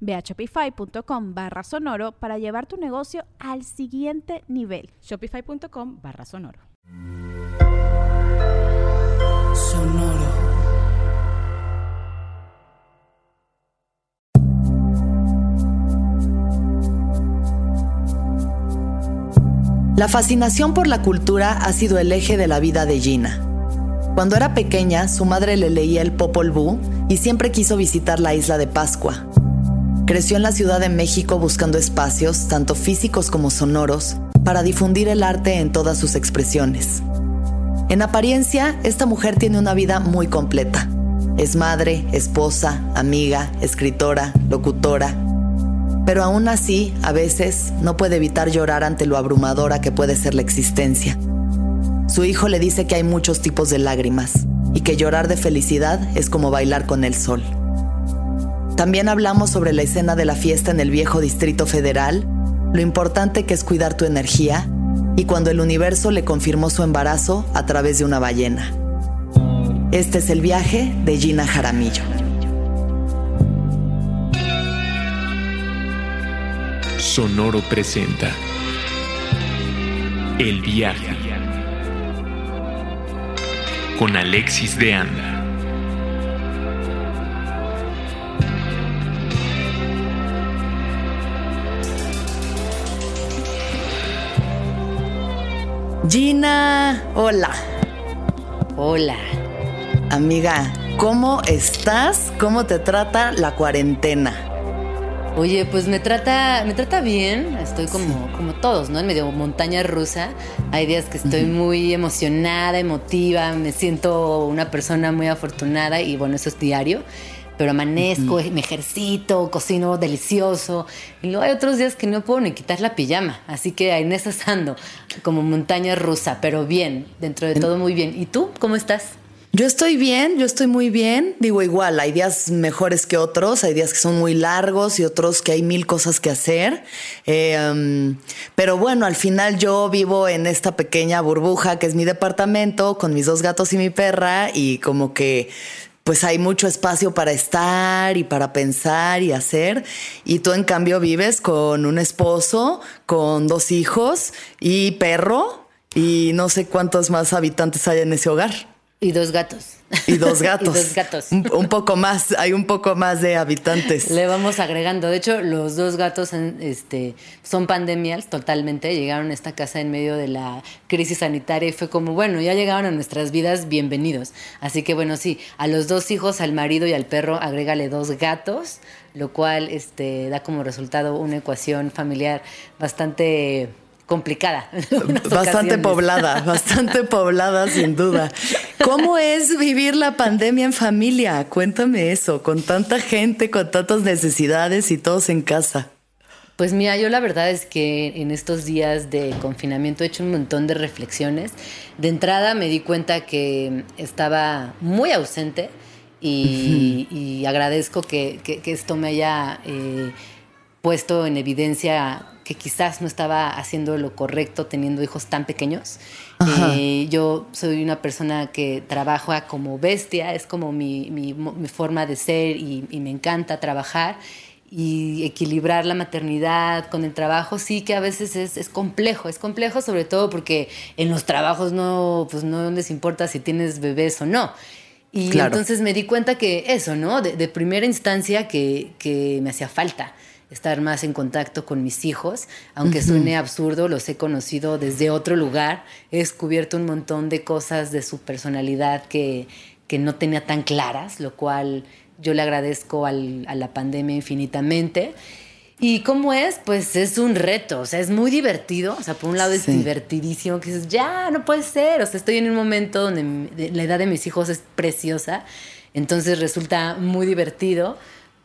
Ve a shopify.com barra sonoro para llevar tu negocio al siguiente nivel. Shopify.com barra sonoro. Sonoro. La fascinación por la cultura ha sido el eje de la vida de Gina. Cuando era pequeña, su madre le leía el Popol Vuh y siempre quiso visitar la isla de Pascua. Creció en la Ciudad de México buscando espacios, tanto físicos como sonoros, para difundir el arte en todas sus expresiones. En apariencia, esta mujer tiene una vida muy completa. Es madre, esposa, amiga, escritora, locutora. Pero aún así, a veces, no puede evitar llorar ante lo abrumadora que puede ser la existencia. Su hijo le dice que hay muchos tipos de lágrimas y que llorar de felicidad es como bailar con el sol. También hablamos sobre la escena de la fiesta en el viejo Distrito Federal, lo importante que es cuidar tu energía y cuando el universo le confirmó su embarazo a través de una ballena. Este es el viaje de Gina Jaramillo. Sonoro presenta El viaje con Alexis de Anda. Gina, hola. Hola. Amiga, ¿cómo estás? ¿Cómo te trata la cuarentena? Oye, pues me trata, me trata bien. Estoy como, como todos, ¿no? En medio montaña rusa. Hay días que estoy muy emocionada, emotiva, me siento una persona muy afortunada y bueno, eso es diario pero amanezco, me ejercito, cocino delicioso. Y luego hay otros días que no puedo ni quitar la pijama. Así que en ando, como montaña rusa, pero bien, dentro de todo muy bien. ¿Y tú, cómo estás? Yo estoy bien, yo estoy muy bien. Digo, igual, hay días mejores que otros, hay días que son muy largos y otros que hay mil cosas que hacer. Eh, pero bueno, al final yo vivo en esta pequeña burbuja que es mi departamento con mis dos gatos y mi perra y como que pues hay mucho espacio para estar y para pensar y hacer. Y tú en cambio vives con un esposo, con dos hijos y perro y no sé cuántos más habitantes hay en ese hogar. Y dos gatos. Y dos gatos. y dos gatos. Un, poco más, hay un poco más de habitantes. Le vamos agregando. De hecho, los dos gatos este, son pandemias totalmente. Llegaron a esta casa en medio de la crisis sanitaria y fue como, bueno, ya llegaron a nuestras vidas, bienvenidos. Así que bueno, sí, a los dos hijos, al marido y al perro, agrégale dos gatos, lo cual este, da como resultado una ecuación familiar bastante complicada. Bastante poblada, bastante poblada sin duda. ¿Cómo es vivir la pandemia en familia? Cuéntame eso, con tanta gente, con tantas necesidades y todos en casa. Pues mira, yo la verdad es que en estos días de confinamiento he hecho un montón de reflexiones. De entrada me di cuenta que estaba muy ausente y, agradezco que, esto me haya eh, puesto en evidencia que quizás no estaba haciendo lo correcto teniendo hijos tan pequeños. Eh, yo soy una persona que trabaja como bestia, es como mi, mi, forma de ser y, me encanta trabajar y equilibrar la maternidad con el trabajo sí que a veces es, es, complejo, es complejo sobre todo porque en los trabajos no, pues no les importa si tienes bebés o no. Y entonces me di cuenta que eso, ¿no? De, de primera instancia que, que me hacía falta estar más en contacto con mis hijos, aunque suene absurdo, los he conocido desde otro lugar, he descubierto un montón de cosas de su personalidad que, que no tenía tan claras, lo cual yo le agradezco al, a la pandemia infinitamente. ¿Y cómo es? Pues es un reto, o sea, es muy divertido, o sea, por un lado es Sí. divertidísimo, que dices, ya, no puede ser, o sea, estoy en un momento donde la edad de mis hijos es preciosa, entonces resulta muy divertido.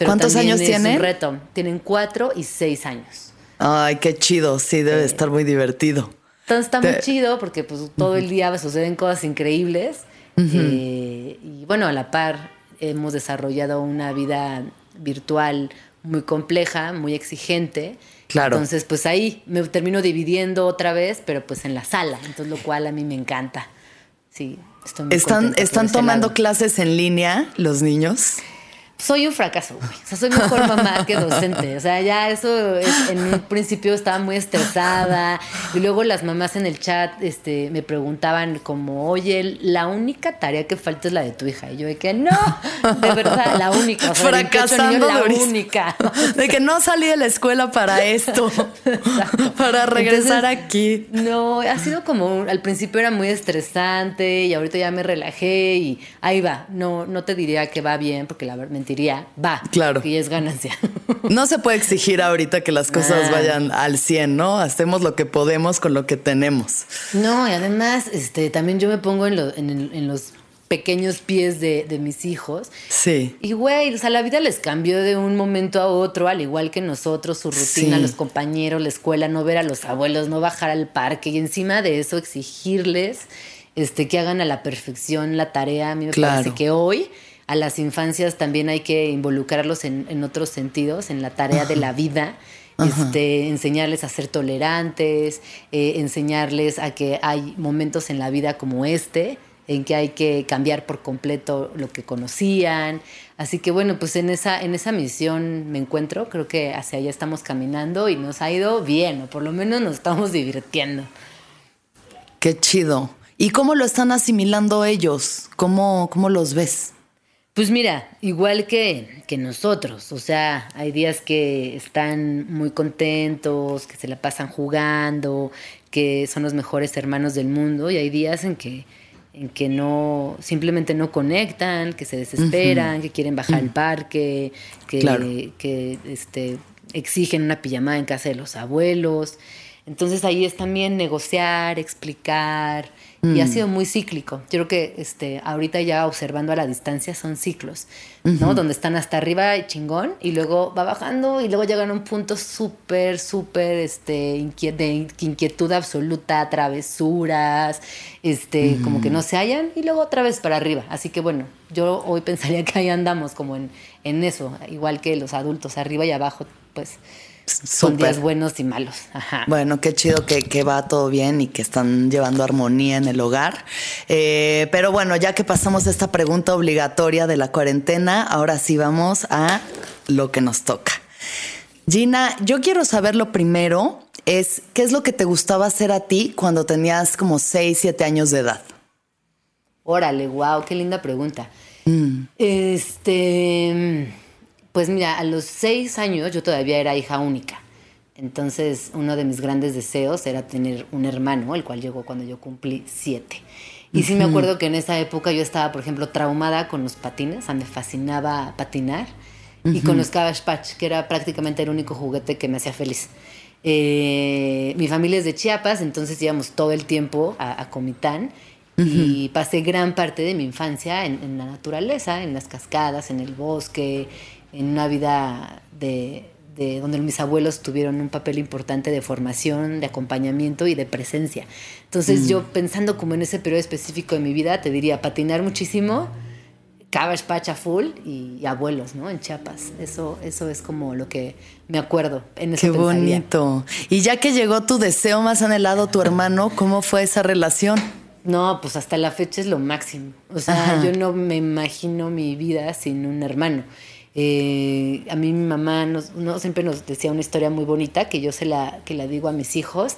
Pero ¿Cuántos años es tienen? un reto, tienen cuatro y seis años. Ay, qué chido. Sí, debe Sí. estar muy divertido. Entonces está muy chido porque pues todo el día suceden cosas increíbles. Eh, y bueno, a la par hemos desarrollado una vida virtual muy compleja, muy exigente. Claro. Entonces pues ahí me termino dividiendo otra vez, pero pues en la sala. Entonces lo cual a mí me encanta. Sí, estoy muy ¿Están, están tomando clases en línea los niños? Soy un fracaso, güey. O sea, soy mejor mamá que docente. O sea, ya eso es- en un principio estaba muy estresada. Y luego las mamás en el chat este, me preguntaban como, oye, la única tarea que falta es la de tu hija. Y yo de que no, de verdad, la única. O sea, de 28 Fracasando niños, la única. De que no salí de la escuela para esto, para regresar Entonces, aquí. No, ha sido como un- al principio era muy estresante y ahorita ya me relajé y ahí va. No, no te diría que va bien porque la verdad Va. Claro. Que ya es ganancia. No se puede exigir ahorita que las cosas Ah. vayan al 100, ¿no? Hacemos lo que podemos con lo que tenemos. No, y además, este, también yo me pongo en, lo- en los pequeños pies de, de mis hijos. Sí. Y güey, o sea, la vida les cambió de un momento a otro, al igual que nosotros, su rutina, Sí. los compañeros, la escuela, no ver a los abuelos, no bajar al parque y encima de eso exigirles este, que hagan a la perfección la tarea. A mí me Claro. parece que hoy a las infancias también hay que involucrarlos en, en otros sentidos, en la tarea de la vida. Este, enseñarles a ser tolerantes, eh, enseñarles a que hay momentos en la vida como este, en que hay que cambiar por completo lo que conocían. Así que bueno, pues en esa, en esa misión me encuentro, creo que hacia allá estamos caminando y nos ha ido bien, o por lo menos nos estamos divirtiendo. Qué chido. ¿Y cómo lo están asimilando ellos? ¿Cómo, cómo los ves? Pues mira, igual que, que nosotros, o sea, hay días que están muy contentos, que se la pasan jugando, que son los mejores hermanos del mundo, y hay días en que, en que no, simplemente no conectan, que se desesperan, que quieren bajar al parque, que, Claro. que este, exigen una pijamada en casa de los abuelos. Entonces ahí es también negociar, explicar, y ha sido muy cíclico. Yo creo que este, ahorita ya observando a la distancia son ciclos, ¿no? Donde están hasta arriba y chingón, y luego va bajando, y luego llegan a un punto súper, súper este, de inquietud absoluta, travesuras, este, como que no se hallan, y luego otra vez para arriba. Así que bueno, yo hoy pensaría que ahí andamos como en, en eso, igual que los adultos, arriba y abajo, pues son días buenos y malos. Ajá. Bueno, qué chido que, que va todo bien y que están llevando armonía en el hogar. Eh, pero bueno, ya que pasamos esta pregunta obligatoria de la cuarentena, ahora sí vamos a lo que nos toca. Gina, yo quiero saber lo primero, es qué es lo que te gustaba hacer a ti cuando tenías como 6, 7 años de edad. Órale, wow, qué linda pregunta. Mm. Este, pues mira, a los seis años yo todavía era hija única. Entonces, uno de mis grandes deseos era tener un hermano, el cual llegó cuando yo cumplí siete. Y sí me acuerdo que en esa época yo estaba, por ejemplo, traumada con los patines, o sea, me fascinaba patinar, y con los Cabbage Patch, que era prácticamente el único juguete que me hacía feliz. Eh, mi familia es de Chiapas, entonces íbamos todo el tiempo a, a Comitán y pasé gran parte de mi infancia en, en la naturaleza, en las cascadas, en el bosque, en una vida de, de donde mis abuelos tuvieron un papel importante de formación, de acompañamiento y de presencia. Entonces yo pensando como en ese periodo específico de mi vida, te diría patinar muchísimo, Cabbage Patch a full y, y abuelos, ¿no? En Chiapas. Eso, eso es como lo que me acuerdo. En eso Qué pensaría. bonito. Y ya que llegó tu deseo más anhelado, tu hermano, ¿cómo fue esa relación? No, pues hasta la fecha es lo máximo. O sea, Ajá. yo no me imagino mi vida sin un hermano. Eh, a mí mi mamá nos, no, siempre nos decía una historia muy bonita que yo se la, que la digo a mis hijos.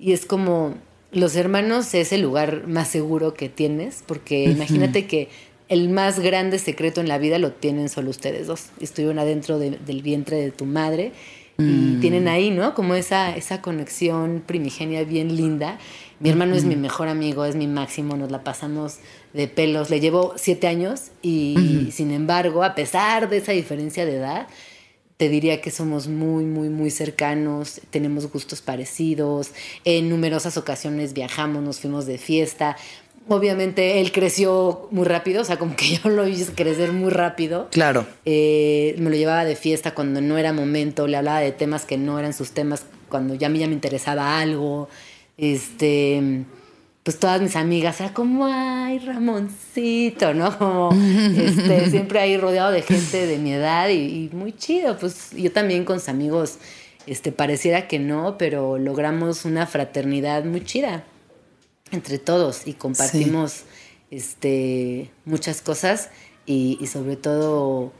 Y es como, los hermanos es el lugar más seguro que tienes, porque imagínate que el más grande secreto en la vida lo tienen solo ustedes dos. Estuvieron adentro de- del vientre de tu madre y tienen ahí, ¿no? Como esa, esa conexión primigenia bien linda. Mi hermano es mi mejor amigo, es mi máximo, nos la pasamos de pelos. Le llevo siete años y sin embargo, a pesar de esa diferencia de edad, te diría que somos muy, muy, muy cercanos, tenemos gustos parecidos, en numerosas ocasiones viajamos, nos fuimos de fiesta. Obviamente él creció muy rápido, o sea, como que yo lo hice crecer muy rápido. Claro. Eh, me lo llevaba de fiesta cuando no era momento, le hablaba de temas que no eran sus temas, cuando ya a mí ya me interesaba algo. Este, pues todas mis amigas era como, ay, Ramoncito, ¿no? Como este, siempre ahí rodeado de gente de mi edad y, muy chido. Pues yo también con sus amigos, este, pareciera que no, pero logramos una fraternidad muy chida entre todos y compartimos este, muchas cosas y, y sobre todo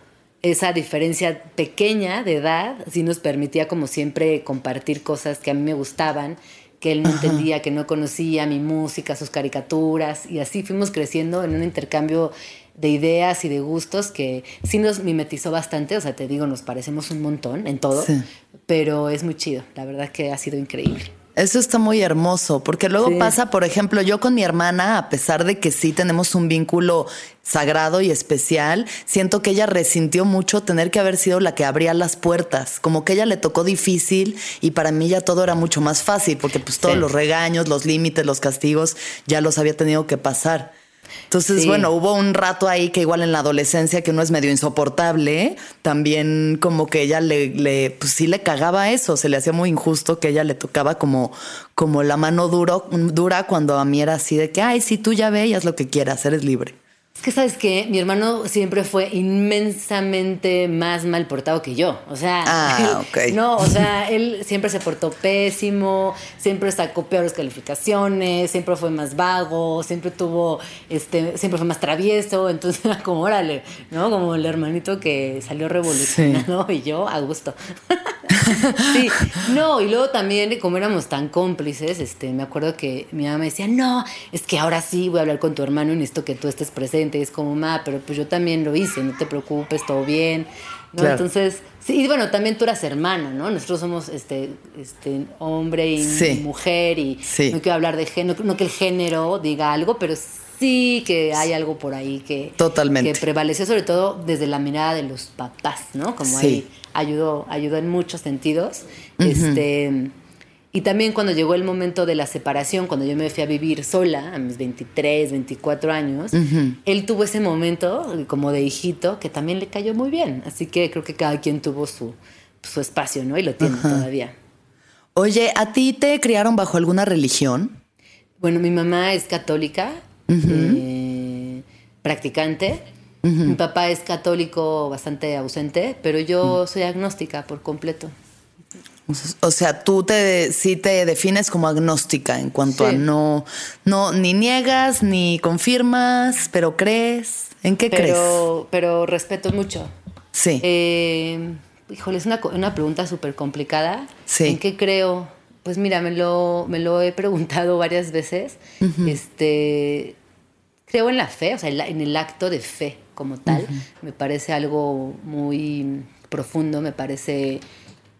esa diferencia pequeña de edad sí nos permitía como siempre compartir cosas que a mí me gustaban que él no entendía, que no conocía mi música, sus caricaturas, y así fuimos creciendo en un intercambio de ideas y de gustos que sí nos mimetizó bastante, o sea, te digo, nos parecemos un montón en todo, pero es muy chido, la verdad que ha sido increíble. Eso está muy hermoso, porque luego pasa, por ejemplo, yo con mi hermana, a pesar de que sí tenemos un vínculo sagrado y especial, siento que ella resintió mucho tener que haber sido la que abría las puertas, como que ella le tocó difícil y para mí ya todo era mucho más fácil, porque pues todos los regaños, los límites, los castigos ya los había tenido que pasar. Entonces, bueno, hubo un rato ahí que igual en la adolescencia que uno es medio insoportable, también como que ella le, le, pues sí le cagaba eso, se le hacía muy injusto que ella le tocaba como, como la mano duro, dura cuando a mí era así de que, ay, si tú ya veías lo que quieras, eres libre. Es que sabes que mi hermano siempre fue inmensamente más mal portado que yo. O sea, ah, no, o sea, él siempre se portó pésimo, siempre sacó peores calificaciones, siempre fue más vago, siempre tuvo, este, siempre fue más travieso. Entonces era como, órale, ¿no? Como el hermanito que salió revolucionado y yo a gusto. sí, no, y luego también, como éramos tan cómplices, este, me acuerdo que mi mamá me decía, no, es que ahora sí voy a hablar con tu hermano y necesito que tú estés presente es como, ma, pero pues yo también lo hice, no te preocupes, todo bien. ¿no? Entonces, sí, y bueno, también tú eras hermana, ¿no? Nosotros somos este, este hombre y mujer y no quiero hablar de género, no que el género diga algo, pero sí que hay algo por ahí que, Totalmente. que prevaleció sobre todo desde la mirada de los papás, ¿no? Como ahí ayudó, ayudó en muchos sentidos. Este y también cuando llegó el momento de la separación, cuando yo me fui a vivir sola, a mis 23, 24 años, él tuvo ese momento como de hijito que también le cayó muy bien. Así que creo que cada quien tuvo su, su espacio, ¿no? Y lo tiene todavía. Oye, ¿a ti te criaron bajo alguna religión? Bueno, mi mamá es católica, eh, practicante. Mi papá es católico bastante ausente, pero yo soy agnóstica por completo. O sea, tú te sí te defines como agnóstica en cuanto a no, no, ni niegas ni confirmas, pero crees. ¿En qué crees? Pero respeto mucho. Sí. Eh, híjole, es una, una pregunta súper complicada. Sí. ¿En qué creo? Pues mira, me lo, me lo he preguntado varias veces. Este creo en la fe, o sea, en el acto de fe como tal. Me parece algo muy profundo, me parece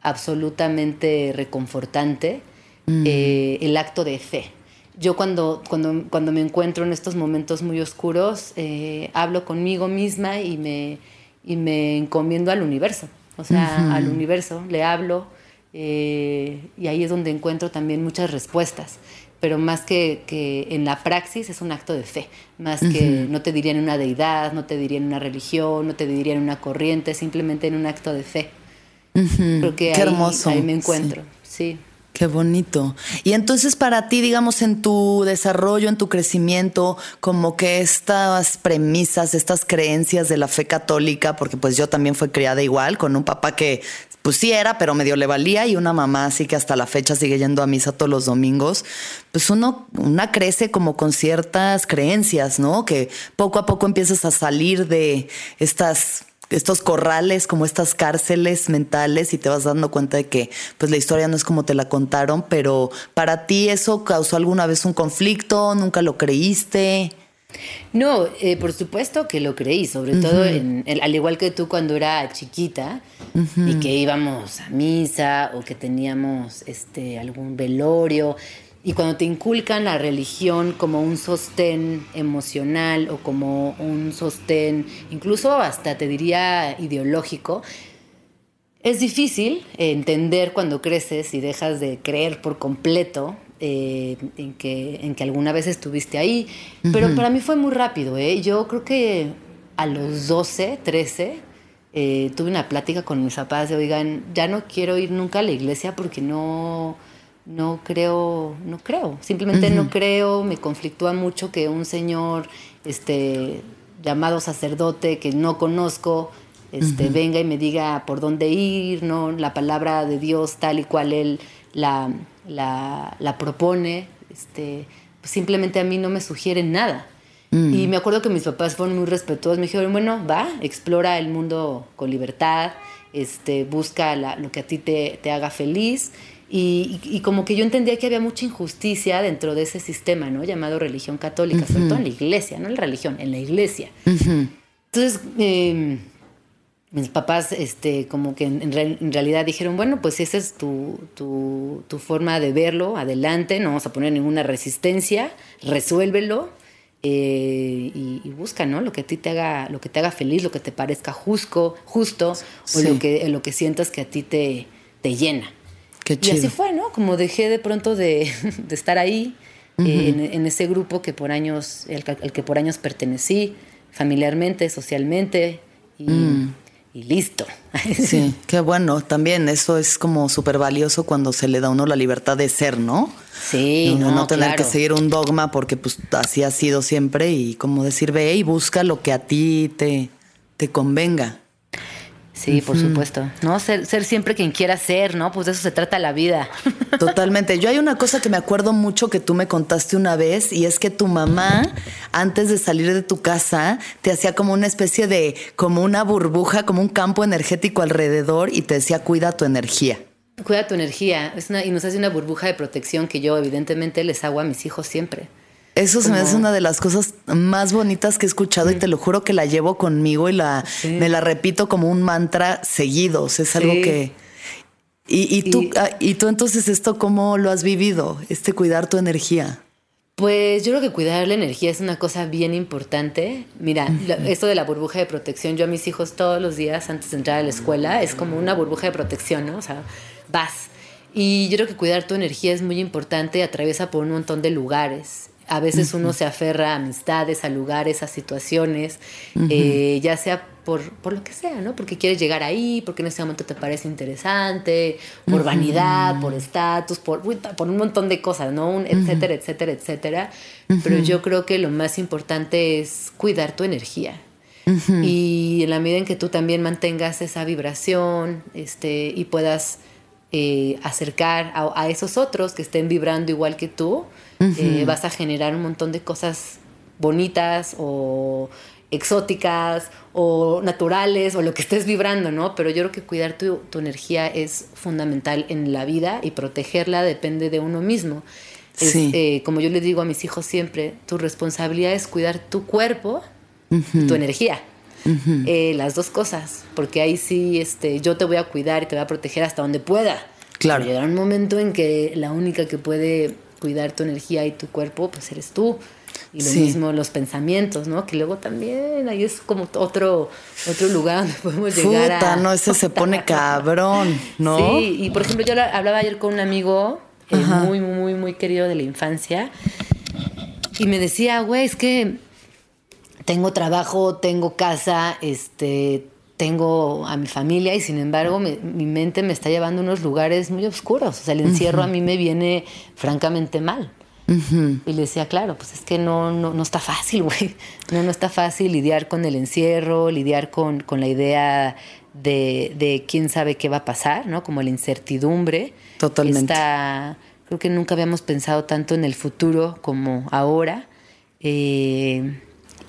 absolutamente reconfortante mm. eh, el acto de fe. Yo cuando, cuando, cuando, me encuentro en estos momentos muy oscuros, eh, hablo conmigo misma y me, y me encomiendo al universo. O sea, al universo le hablo eh, y ahí es donde encuentro también muchas respuestas. Pero más que, que, en la praxis es un acto de fe. Más que no te diría en una deidad, no te diría en una religión, no te diría en una corriente, simplemente en un acto de fe. Creo que Qué ahí, hermoso. ahí me encuentro, sí. Qué bonito. Y entonces para ti, digamos, en tu desarrollo, en tu crecimiento, como que estas premisas, estas creencias de la fe católica, porque pues yo también fui criada igual, con un papá que pues sí era, pero medio le valía, y una mamá así que hasta la fecha sigue yendo a misa todos los domingos, pues uno, una crece como con ciertas creencias, ¿no? Que poco a poco empiezas a salir de estas estos corrales, como estas cárceles mentales y te vas dando cuenta de que pues la historia no es como te la contaron, pero para ti eso causó alguna vez un conflicto, nunca lo creíste. No, eh, por supuesto que lo creí, sobre todo en, al igual que tú cuando era chiquita y que íbamos a misa o que teníamos este algún velorio y cuando te inculcan la religión como un sostén emocional o como un sostén incluso hasta te diría ideológico, es difícil entender cuando creces y dejas de creer por completo eh, en, que, en que alguna vez estuviste ahí. Pero para mí fue muy rápido. ¿eh? Yo creo que a los 12, 13, eh, tuve una plática con mis papás de, oigan, ya no quiero ir nunca a la iglesia porque no, no creo, no creo. Simplemente no creo, me conflictúa mucho que un señor este, llamado sacerdote que no conozco este, venga y me diga por dónde ir, ¿no? La palabra de Dios tal y cual él la, la, la propone, este, pues simplemente a mí no me sugiere nada. Y me acuerdo que mis papás fueron muy respetuosos, me dijeron, bueno, va, explora el mundo con libertad, este, busca la- lo que a ti te, te haga feliz. Y, y- como que yo entendía que había mucha injusticia dentro de ese sistema, ¿no? Llamado religión católica, sobre todo en la iglesia, no en la religión, en la iglesia. Entonces, eh, mis papás, este, como que en, en real- en realidad dijeron, bueno, pues esa es tu, tu, tu forma de verlo, adelante, no vamos a poner ninguna resistencia, resuélvelo eh, y, y busca, ¿no? Lo que a ti te haga, lo que te haga feliz, lo que te parezca justo, justo, o Sí. lo que, lo que sientas que a ti te, te llena. Qué Y así fue, ¿no? Como dejé de pronto de, de estar ahí, eh, en, en ese grupo que por años, el, que- al que por años pertenecí, familiarmente, socialmente, y, y listo. Sí, qué bueno. También eso es como súper valioso cuando se le da a uno la libertad de ser, ¿no? Sí, no, no, no tener claro. que seguir un dogma porque pues así ha sido siempre y como decir, ve y busca lo que a ti te, te convenga. Sí, por supuesto. No, ser, ser siempre quien quiera ser, ¿no? Pues de eso se trata la vida. Totalmente. Yo hay una cosa que me acuerdo mucho que tú me contaste una vez y es que tu mamá, antes de salir de tu casa, te hacía como una especie de, como una burbuja, como un campo energético alrededor y te decía, cuida tu energía. Cuida tu energía. Es una, y nos hace una burbuja de protección que yo evidentemente les hago a mis hijos siempre. Eso se me hace una de las cosas más bonitas que he escuchado y te lo juro que la llevo conmigo y la Sí. me la repito como un mantra seguido. O sea, es algo que. Y, y tú, Y- ah, y tú entonces esto cómo lo has vivido, este cuidar tu energía. Pues yo creo que cuidar la energía es una cosa bien importante. Mira, esto de la burbuja de protección, yo a mis hijos todos los días antes de entrar a la escuela es como una burbuja de protección, ¿no? O sea, vas. Y yo creo que cuidar tu energía es muy importante y atraviesa por un montón de lugares. A veces uno se aferra a amistades, a lugares, a situaciones, eh, ya sea por, por lo que sea, ¿no? Porque quieres llegar ahí, porque en ese momento te parece interesante, por vanidad, por estatus, por, por un montón de cosas, ¿no? Un etcétera, etcétera, etcétera. Pero yo creo que lo más importante es cuidar tu energía. Y en la medida en que tú también mantengas esa vibración este, y puedas eh, acercar a, a esos otros que estén vibrando igual que tú, eh, vas a generar un montón de cosas bonitas o exóticas o naturales o lo que estés vibrando, ¿no? Pero yo creo que cuidar tu, tu energía es fundamental en la vida y protegerla depende de uno mismo. Es, Sí. eh, como yo les digo a mis hijos siempre, tu responsabilidad es cuidar tu cuerpo y tu energía. Eh, las dos cosas, porque ahí sí este, yo te voy a cuidar y te voy a proteger hasta donde pueda. Claro. Pero llegará un momento en que la única que puede cuidar tu energía y tu cuerpo, pues eres tú. Y lo Sí. mismo los pensamientos, ¿no? Que luego también ahí es como otro, otro lugar donde podemos llegar Puta, a... no, ese se pone cabrón, ¿no? Sí, y por ejemplo, yo la- hablaba ayer con un amigo eh, muy, muy, muy querido de la infancia y me decía, güey, es que tengo trabajo, tengo casa, este, tengo a mi familia y sin embargo mi mente me está llevando a unos lugares muy oscuros. O sea, el encierro a mí me viene francamente mal. Y le decía, claro, pues es que no, no, no está fácil, güey. No, no está fácil lidiar con el encierro, lidiar con, con la idea de, de quién sabe qué va a pasar, ¿no? Como la incertidumbre. Totalmente. Está, creo que nunca habíamos pensado tanto en el futuro como ahora. Eh,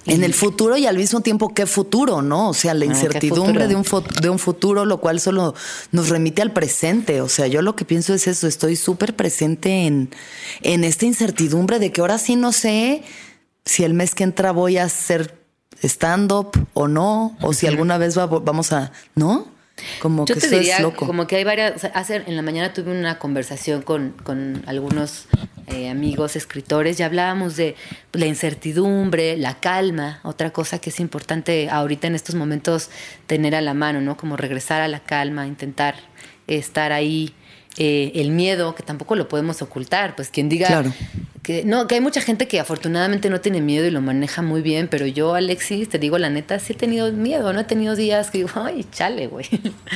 En el futuro y al mismo tiempo, ¿qué futuro, no? O sea, la Ah, ¿qué incertidumbre de un, de un futuro, lo cual solo nos remite al presente. O sea, yo lo que pienso es eso, estoy súper presente en, en esta incertidumbre de que ahora sí no sé si el mes que entra voy a hacer stand-up o no, o si alguna vez va- vamos a, ¿no? Como Yo que te eso diría, es loco. como que hay varias. o sea, hace, en la mañana tuve una conversación con, con algunos eh, amigos escritores y hablábamos de la incertidumbre, la calma, otra cosa que es importante ahorita en estos momentos tener a la mano, ¿no? Como regresar a la calma, intentar estar ahí. Eh, el miedo, que tampoco lo podemos ocultar, pues quien diga Claro. que no, que hay mucha gente que afortunadamente no tiene miedo y lo maneja muy bien, pero yo, Alexis, te digo la neta, sí he tenido miedo, no he tenido días que digo, ay, chale, güey.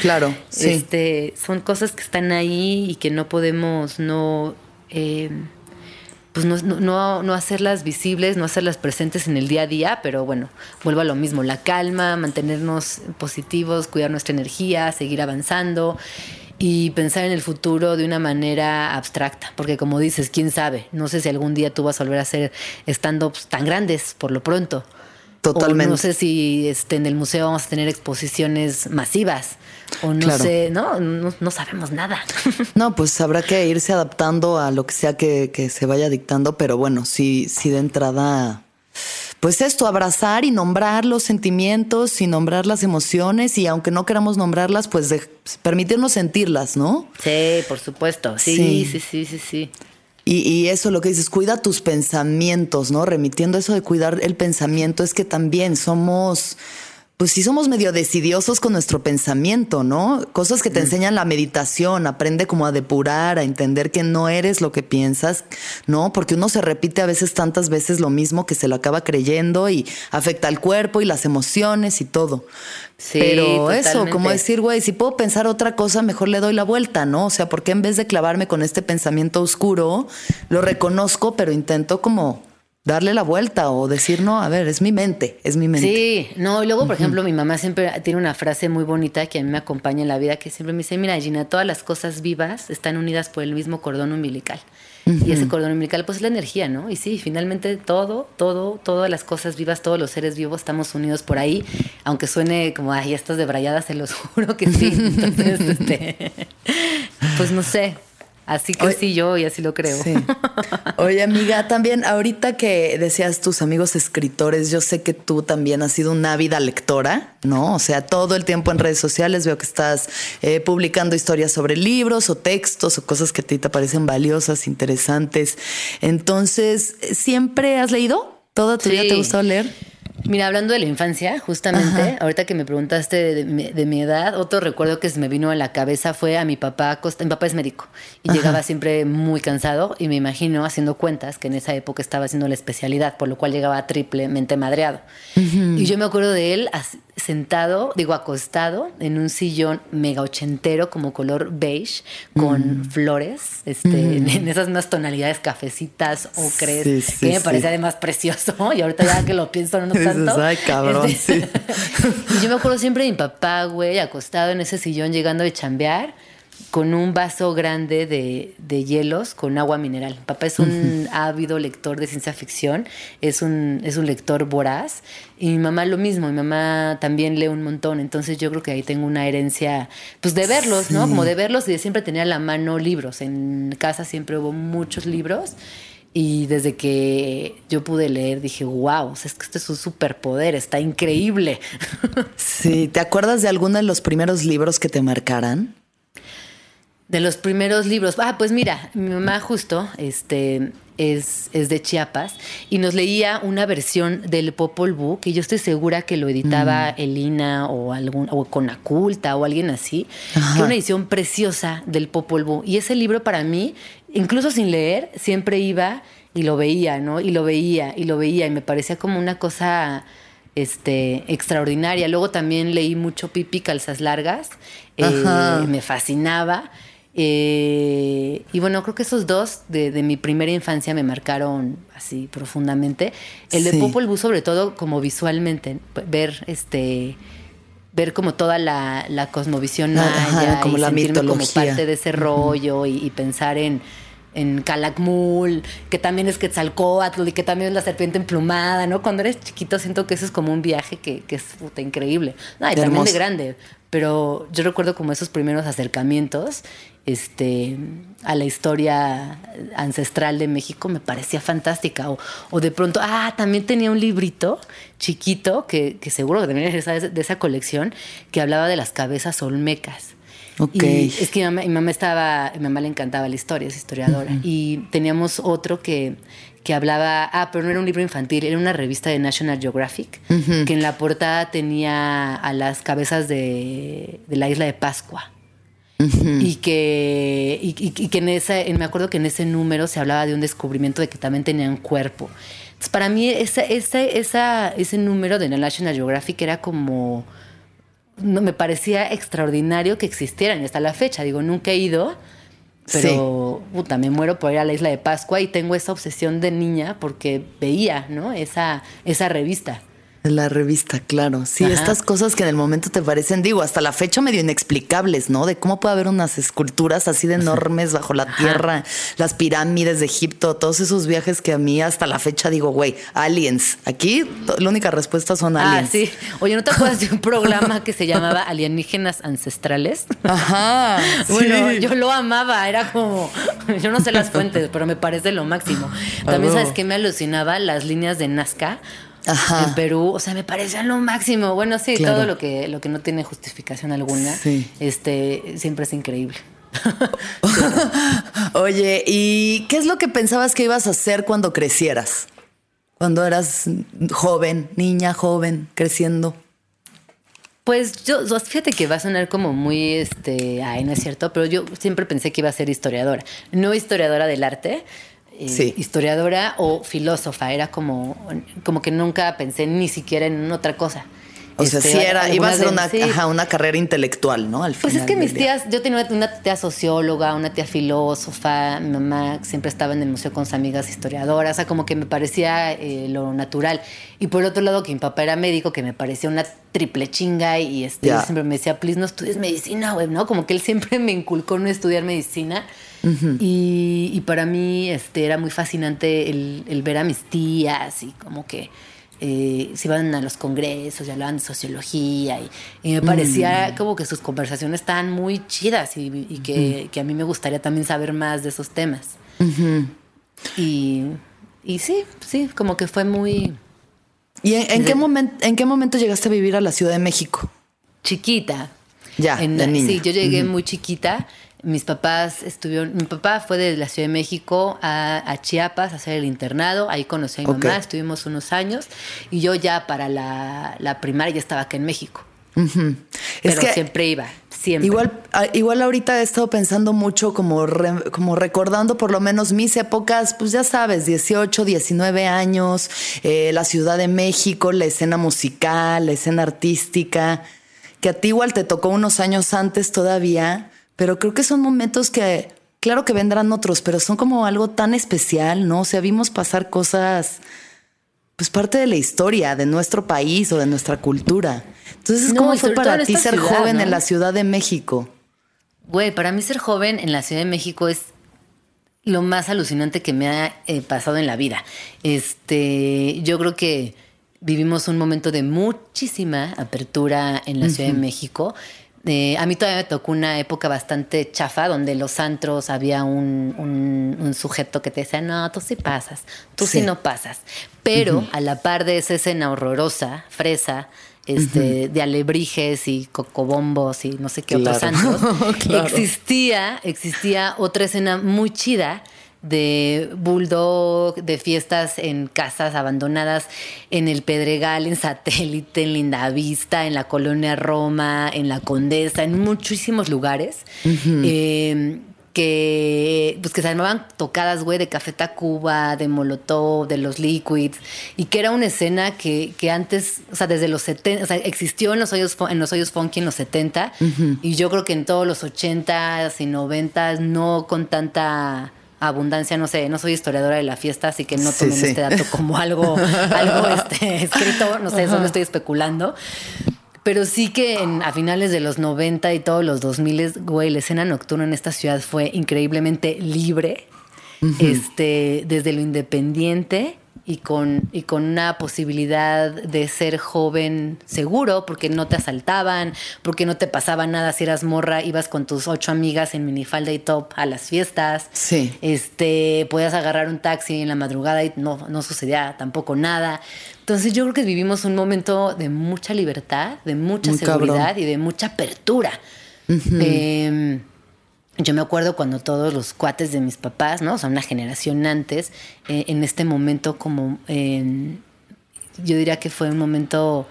Claro, sí. Este, son cosas que están ahí y que no podemos no, eh, pues no, no- no, hacerlas visibles, no hacerlas presentes en el día a día, pero bueno, vuelvo a lo mismo, la calma, mantenernos positivos, cuidar nuestra energía, seguir avanzando y pensar en el futuro de una manera abstracta, porque como dices, quién sabe, no sé si algún día tú vas a volver a hacer stand-ups tan grandes por lo pronto. Totalmente. O no sé si este, en el museo vamos a tener exposiciones masivas. O no Claro. sé, ¿no? No, no sabemos nada. No, pues habrá que irse adaptando a lo que sea que, que se vaya dictando, pero bueno, sí, sí de entrada, pues esto, abrazar y nombrar los sentimientos y nombrar las emociones y aunque no queramos nombrarlas, pues de- permitirnos sentirlas, ¿no? Sí, por supuesto. Sí, Sí. sí, sí, sí, sí. Y, y eso lo que dices, cuida tus pensamientos, ¿no? Remitiendo eso de cuidar el pensamiento, es que también somos, pues sí somos medio decidiosos con nuestro pensamiento, ¿no? Cosas que te enseñan la meditación, aprende como a depurar, a entender que no eres lo que piensas, ¿no? Porque uno se repite a veces tantas veces lo mismo que se lo acaba creyendo y afecta al cuerpo y las emociones y todo. Sí, Pero eso, como decir, güey, si puedo pensar otra cosa, mejor le doy la vuelta, ¿no? O sea, porque en vez de clavarme con este pensamiento oscuro, lo reconozco, pero intento como darle la vuelta o decir, no, a ver, es mi mente, es mi mente. Sí, no, y luego, por ejemplo, mi mamá siempre tiene una frase muy bonita que a mí me acompaña en la vida, que siempre me dice, mira, Gina, todas las cosas vivas están unidas por el mismo cordón umbilical. Y ese cordón umbilical, pues es la energía, ¿no? Y sí, finalmente todo, todo, todas las cosas vivas, todos los seres vivos estamos unidos por ahí, aunque suene como, ay, estas debrayadas, se los juro que sí. Entonces, este, pues no sé, así Oye, crecí yo y así lo creo. Sí. Oye, amiga, también ahorita que decías tus amigos escritores, yo sé que tú también has sido una ávida lectora, ¿no? O sea, todo el tiempo en redes sociales veo que estás eh, publicando historias sobre libros o textos o cosas que a ti te parecen valiosas, interesantes. Entonces, ¿siempre has leído? ¿Toda tu vida te ha Sí. gustado leer? Mira, hablando de la infancia, justamente, ahorita que me preguntaste de, mi- de mi edad, otro recuerdo que se me vino a la cabeza fue a mi papá, mi papá es médico y llegaba siempre muy cansado y me imagino haciendo cuentas que en esa época estaba haciendo la especialidad, por lo cual llegaba triplemente madreado. Y yo me acuerdo de él sentado, digo acostado, en un sillón mega ochentero como color beige, con flores, este, en esas unas tonalidades cafecitas, ocres, Sí, sí, que me sí. parecía además precioso y ahorita ya que lo pienso no Dices. "Ay, cabrón, Este, sí. y yo me acuerdo siempre de mi papá, güey, acostado en ese sillón llegando de chambear con un vaso grande de, de hielos con agua mineral. Mi papá es un ávido lector de ciencia ficción, es un, es un lector voraz. Y mi mamá lo mismo, mi mamá también lee un montón. Entonces yo creo que ahí tengo una herencia, pues de verlos, ¿no? Como de verlos y de siempre tener a la mano libros. En casa siempre hubo muchos libros. Y desde que yo pude leer dije, wow, es que esto es un superpoder, está increíble. Sí, ¿te acuerdas de alguno de los primeros libros que te marcaran? De los primeros libros. Ah, pues mira, mi mamá justo este, es, es de Chiapas y nos leía una versión del Popol Vuh, que yo estoy segura que lo editaba Elina o algún o Conaculta o alguien así, que una edición preciosa del Popol Vuh. Y ese libro para mí, incluso sin leer, siempre iba y lo veía, ¿no? Y lo veía y lo veía y me parecía como una cosa este, extraordinaria. Luego también leí mucho Pipi Calzas Largas, eh, me fascinaba. Eh, y bueno, creo que esos dos de, de mi primera infancia me marcaron así profundamente. El de Sí. Popol Vuh, sobre todo como visualmente, ver este ver como toda la, la cosmovisión Ajá, maya como y la sentirme como mitología. parte de ese rollo y, y pensar en en Calakmul, que también es Quetzalcóatl y que también es la serpiente emplumada, ¿no? Cuando eres chiquito siento que eso es como un viaje que, que es puta, increíble. No, y también Hermoso. de grande. Pero yo recuerdo como esos primeros acercamientos este, a la historia ancestral de México me parecía fantástica. O, o de pronto, ah, también tenía un librito chiquito que, que seguro que también es de esa colección que hablaba de las cabezas olmecas. Ok. Y es que mi mamá, mi mamá estaba, mi mamá le encantaba la historia, es historiadora. Y teníamos otro que, que hablaba, ah, pero no era un libro infantil, era una revista de National Geographic, que en la portada tenía a las cabezas de, de la isla de Pascua. Y que, y, y- y que en ese, me acuerdo que en ese número se hablaba de un descubrimiento de que también tenían cuerpo. Entonces, para mí, esa, esa, esa, ese número de National Geographic era como no, me parecía extraordinario que existieran hasta la fecha. Digo, nunca he ido, pero puta, me muero por ir a la isla de Pascua y tengo esa obsesión de niña porque veía, ¿no? Esa, esa revista. La revista, claro. Sí, Ajá. estas cosas que en el momento te parecen, digo, hasta la fecha medio inexplicables, ¿no? De cómo puede haber unas esculturas así de enormes bajo la tierra, las pirámides de Egipto, todos esos viajes que a mí hasta la fecha digo, güey, aliens. Aquí la única respuesta son Ah, aliens. sí. Oye, ¿no te acuerdas de un programa que se llamaba Alienígenas Ancestrales? Ajá. Bueno, sí. yo lo amaba, era como, yo no sé las fuentes, pero me parece lo máximo. También sabes que me alucinaba las líneas de Nazca Ajá. en Perú, o sea, me parecían lo máximo. Bueno, sí, Claro. todo lo que, lo que no tiene justificación alguna, Sí. este, siempre es increíble. Oye, ¿y qué es lo que pensabas que ibas a hacer cuando crecieras? Cuando eras joven, niña, joven, creciendo. Pues yo, yo- fíjate que va a sonar como muy, este, ay, no es cierto, pero yo siempre pensé que iba a ser historiadora. No historiadora del arte, eh, Sí. historiadora o filósofa. Era como, como que nunca pensé ni siquiera en otra cosa. O sea, Este, sí era, iba a ser una, sí. ajá, una carrera intelectual, ¿no? Al Pues es que mis día. tías, yo tenía una tía socióloga, una tía filósofa, mi mamá siempre estaba en el museo con sus amigas historiadoras, o sea, como que me parecía eh, lo natural. Y por otro lado, que mi papá era médico, que me parecía una triple chinga y este, siempre me decía, please no estudies medicina, güey, ¿no? Como que él siempre me inculcó no estudiar medicina. y, y para mí este, era muy fascinante el, el ver a mis tías y como que eh, se iban a los congresos y hablaban de sociología y, y me parecía como que sus conversaciones estaban muy chidas y, y que, que a mí me gustaría también saber más de esos temas. y, y sí, sí, como que fue muy ¿Y en, en qué momento, en qué momento llegaste a vivir a la Ciudad de México? chiquita. Ya, En- de niña. Sí, yo llegué muy chiquita. Mis papás estuvieron, mi papá fue de la Ciudad de México a, a Chiapas a hacer el internado, ahí conocí a mi mamá, estuvimos unos años y yo ya para la, la primaria ya estaba acá en México. Pero que siempre iba, siempre. igual, ah, igual ahorita he estado pensando mucho como, re- como recordando por lo menos mis épocas, pues ya sabes, 18, 19 años, eh, la Ciudad de México, la escena musical, la escena artística, que a ti igual te tocó unos años antes todavía, pero creo que son momentos que, claro que vendrán otros, pero son como algo tan especial, ¿no? O sea, vimos pasar cosas pues parte de la historia de nuestro país o de nuestra cultura. Entonces, ¿cómo fue para ti ser ciudad, joven ¿no? en la Ciudad de México? Güey, para mí ser joven en la Ciudad de México es lo más alucinante que me ha eh, pasado en la vida. Este, yo creo que vivimos un momento de muchísima apertura en la Ciudad de México. Eh, a mí todavía me tocó una época bastante chafa donde los antros había un, un- un sujeto que te decía, no, tú sí pasas, tú sí, Sí. no pasas. Pero a la par de esa escena horrorosa, fresa, este, de alebrijes y cocobombos y no sé qué otros antros, Claro. existía, existía otra escena muy chida de bulldog, de fiestas en casas abandonadas, en el Pedregal, en Satélite, en Lindavista, en la Colonia Roma, en la Condesa, en muchísimos lugares. eh, que, pues que se armaban tocadas, güey, de Café Tacuba, de Molotov, de los Liquids, y que era una escena que, que antes, o sea, desde los 70, o sea, existió en los hoyos, en los hoyos funky en los 70, y yo creo que en todos los 80s y 90s, no con tanta abundancia, no sé, no soy historiadora de la fiesta, así que no tomen sí. este dato como algo, algo este, escrito, no sé, solo estoy especulando. Pero sí que en- a finales de los 90 y todos los 2000, güey, la escena nocturna en esta ciudad fue increíblemente libre. este, desde lo independiente y con, y con una posibilidad de ser joven seguro, porque no te asaltaban, porque no te pasaba nada si eras morra, ibas con tus ocho amigas en minifalda y top a las fiestas. Sí. Este, podías agarrar un taxi en la madrugada y no, no sucedía tampoco nada. Entonces yo creo que vivimos un momento de mucha libertad, de mucha Muy seguridad cabrón. y de mucha apertura. Em, yo me acuerdo cuando todos los cuates de mis papás, ¿no? O sea, una generación antes, eh, en este momento como, eh, yo diría que fue un momento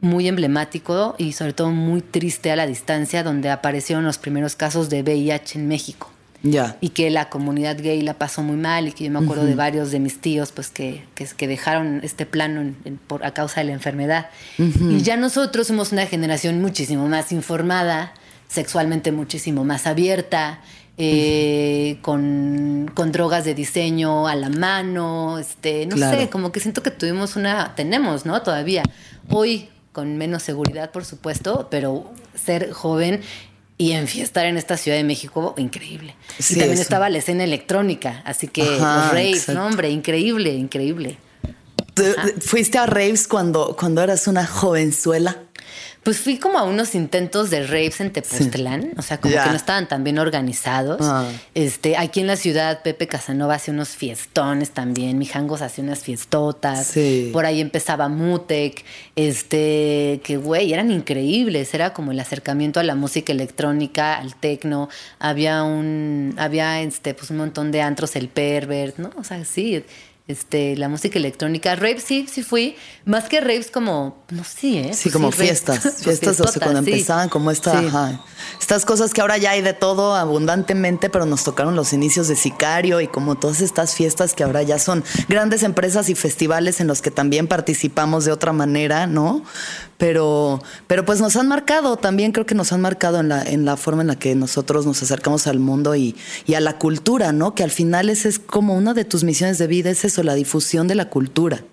muy emblemático y sobre todo muy triste a la distancia, donde aparecieron los primeros casos de VIH en México Ya. y que la comunidad gay la pasó muy mal y que yo me acuerdo de varios de mis tíos pues que, que, que dejaron este plano en- en- por, a causa de la enfermedad. Y ya nosotros somos una generación muchísimo más informada, sexualmente muchísimo más abierta, eh, con, con drogas de diseño a la mano, este, no Claro. sé, como que siento que tuvimos una, tenemos, ¿no? Todavía. Hoy con menos seguridad, por supuesto, pero ser joven y enfiestar en esta Ciudad de México, increíble. Sí, y también eso. estaba la escena electrónica, así que Ajá, los raves, exacto. no hombre, increíble, increíble. ¿Tú- ¿Fuiste a raves cuando, cuando eras una jovenzuela? Pues fui como a unos intentos de raves en Tepoztlán, o sea, como que no estaban tan bien organizados. Ah. Este, aquí en la ciudad, Pepe Casanova hacía unos fiestones también, Mijangos hacía unas fiestotas. Sí. Por ahí empezaba Mutec, este, que güey, eran increíbles, era como el acercamiento a la música electrónica, al tecno. Había un, había este, pues un montón de antros, el pervert, ¿no? O sea, sí. Este, la música electrónica, raves sí, sí fui, más que raves como, no sé, ¿eh? Sí, Pues como fiestas. Pues Fiestas, o sea, cuando sí. empezaban como esta, Sí. ajá. Estas cosas que ahora ya hay de todo abundantemente, pero nos tocaron los inicios de Sicario y como todas estas fiestas que ahora ya son grandes empresas y festivales en los que también participamos de otra manera, ¿no? Pero, pero pues nos han marcado, también creo que nos han marcado en la, en la forma en la que nosotros nos acercamos al mundo y, y a la cultura, ¿no? Que al final esa es como una de tus misiones de vida, es eso, la difusión de la cultura.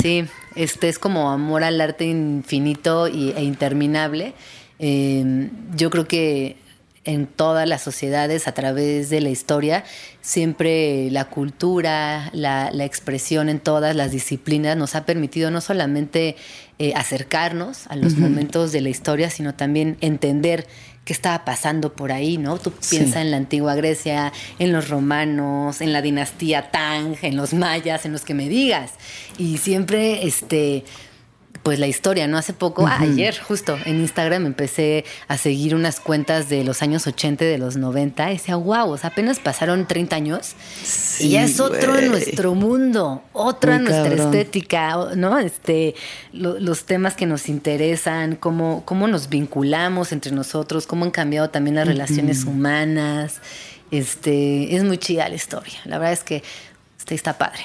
Sí, este es como amor al arte infinito e interminable. Eh, yo creo que en todas las sociedades, a través de la historia, siempre la cultura, la, la expresión en todas las disciplinas nos ha permitido no solamente eh, acercarnos a los momentos de la historia, sino también entender qué estaba pasando por ahí, ¿no? Tú Sí. piensas en la antigua Grecia, en los romanos, en la dinastía Tang, en los mayas, en los que me digas. Y siempre, este, pues la historia, ¿no? Hace poco, ayer justo, en Instagram empecé a seguir unas cuentas de los años 80 y de los 90. Y decía, wow, o sea, apenas pasaron 30 años y ya es otro güey. nuestro mundo, otra Muy nuestra cabrón. estética, ¿no? Este, lo- los temas que nos interesan, cómo, cómo nos vinculamos entre nosotros, cómo han cambiado también las relaciones humanas. Este, es muy chida la historia. La verdad es que este, está padre.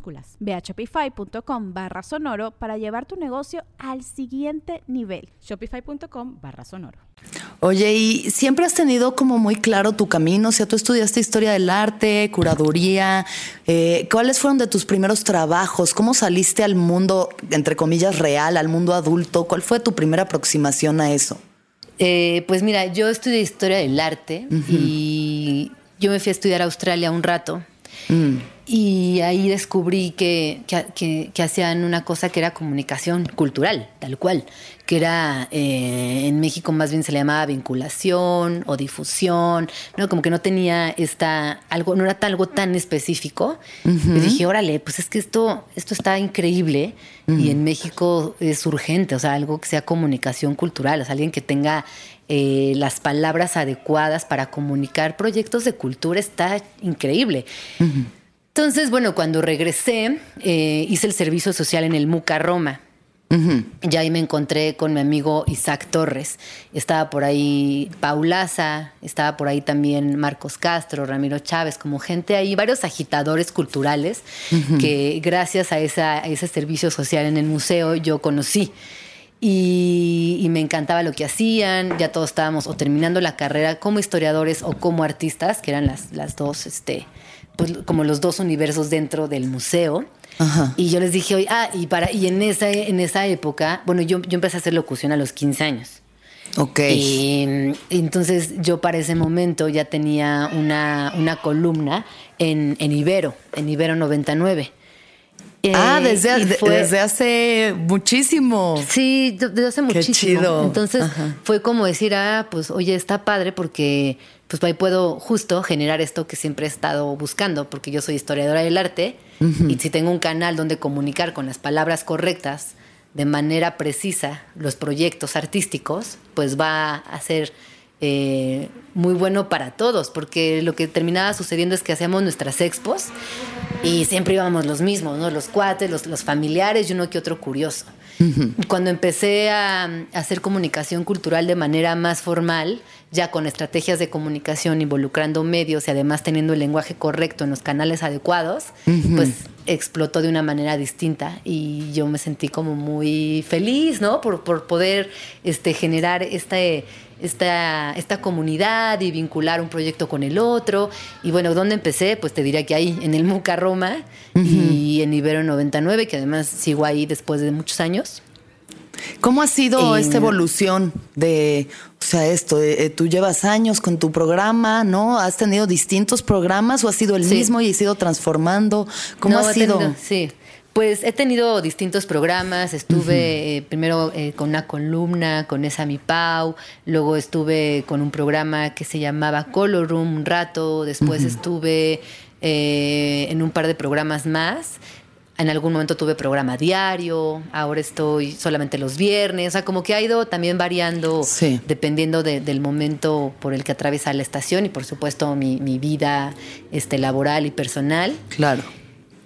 Ve a shopify.com barra sonoro para llevar tu negocio al siguiente nivel. Shopify.com barra sonoro. Oye, y siempre has tenido como muy claro tu camino, o sea, tú estudiaste historia del arte, curaduría, eh, ¿cuáles fueron de tus primeros trabajos? ¿Cómo saliste al mundo, entre comillas, real, al mundo adulto? ¿Cuál fue tu primera aproximación a eso? Eh, pues mira, yo estudié historia del arte y yo me fui a estudiar a Australia un rato. Y ahí descubrí que, que, que, hacían una cosa que era comunicación cultural, tal cual, que era eh, en México más bien se le llamaba vinculación o difusión, ¿no? Como que no tenía esta, algo, no era algo tan específico. Y dije, órale, pues es que esto, esto está increíble y en México es urgente, o sea, algo que sea comunicación cultural, o sea, alguien que tenga eh, las palabras adecuadas para comunicar proyectos de cultura está increíble. Entonces, bueno, cuando regresé, eh, hice el servicio social en el MUCA Roma. Ya ahí me encontré con mi amigo Isaac Torres. Estaba por ahí Paulaza, estaba por ahí también Marcos Castro, Ramiro Chávez, como gente ahí, varios agitadores culturales que gracias a, ese servicio social en el museo yo conocí. Y, me encantaba lo que hacían. Ya todos estábamos o terminando la carrera como historiadores o como artistas, que eran las, las dos, este, pues, como los dos universos dentro del museo. Y yo les dije, ah, y, para, y en, esa, en esa época, bueno, yo, yo empecé a hacer locución a los 15 años. Ok. Y, entonces yo para ese momento ya tenía una, una columna en, en Ibero, en Ibero 99 ah, eh, desde, desde, hace muchísimo. Sí, desde hace muchísimo. Entonces fue como decir, ah, pues oye, está padre porque pues ahí puedo justo generar esto que siempre he estado buscando, porque yo soy historiadora del arte y si tengo un canal donde comunicar con las palabras correctas de manera precisa los proyectos artísticos, pues va a ser eh, muy bueno para todos, porque lo que terminaba sucediendo es que hacíamos nuestras expos y siempre íbamos los mismos, ¿no? Los cuates, los, los familiares y uno que otro curioso. Cuando empecé a, hacer comunicación cultural de manera más formal, ya con estrategias de comunicación involucrando medios y además teniendo el lenguaje correcto en los canales adecuados, pues explotó de una manera distinta y yo me sentí como muy feliz, ¿no? Por, por poder este, generar este esta, esta comunidad y vincular un proyecto con el otro. Y bueno, ¿dónde empecé? Pues te diría que ahí, en el Muca Roma y en Ibero 99, que además sigo ahí después de muchos años. ¿Cómo ha sido esta evolución de, o sea, esto, eh, tú llevas años con tu programa, ¿no? ¿Has tenido distintos programas o ha sido el mismo y has ido transformando? ¿Cómo ha sido? sí, pues he tenido distintos programas, estuve eh, primero eh, con una columna con esa mi Pau, luego estuve con un programa que se llamaba Color Room un rato, después estuve eh, en un par de programas más, en algún momento tuve programa diario, ahora estoy solamente los viernes, o sea, como que ha ido también variando dependiendo del momento por el que atraviesa la estación y por supuesto mi, mi vida este, laboral y personal. Claro.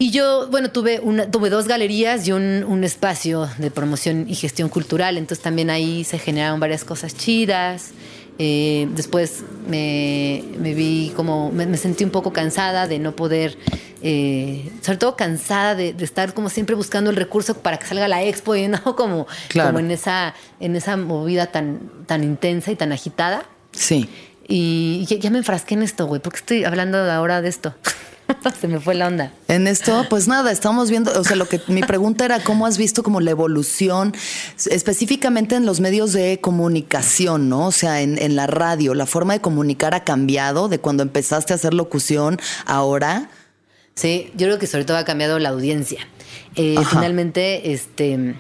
Y yo, bueno, tuve, una, tuve dos galerías y un, espacio de promoción y gestión cultural, entonces también ahí se generaron varias cosas chidas. Eh, después me, vi como, me, sentí un poco cansada de no poder, eh, sobre todo cansada de, estar como siempre buscando el recurso para que salga la expo y no como, como en, esa, en esa movida tan, tan intensa y tan agitada. Sí. Y ya, ya me enfrasqué en esto, güey, porque estoy hablando ahora de esto. Se me fue la onda. En esto, pues nada, estamos viendo, o sea, lo que mi pregunta era cómo has visto como la evolución específicamente en los medios de comunicación, ¿no? O sea, en, en la radio, la forma de comunicar ha cambiado de cuando empezaste a hacer locución ahora. Sí, yo creo que sobre todo ha cambiado la audiencia. Eh, finalmente, este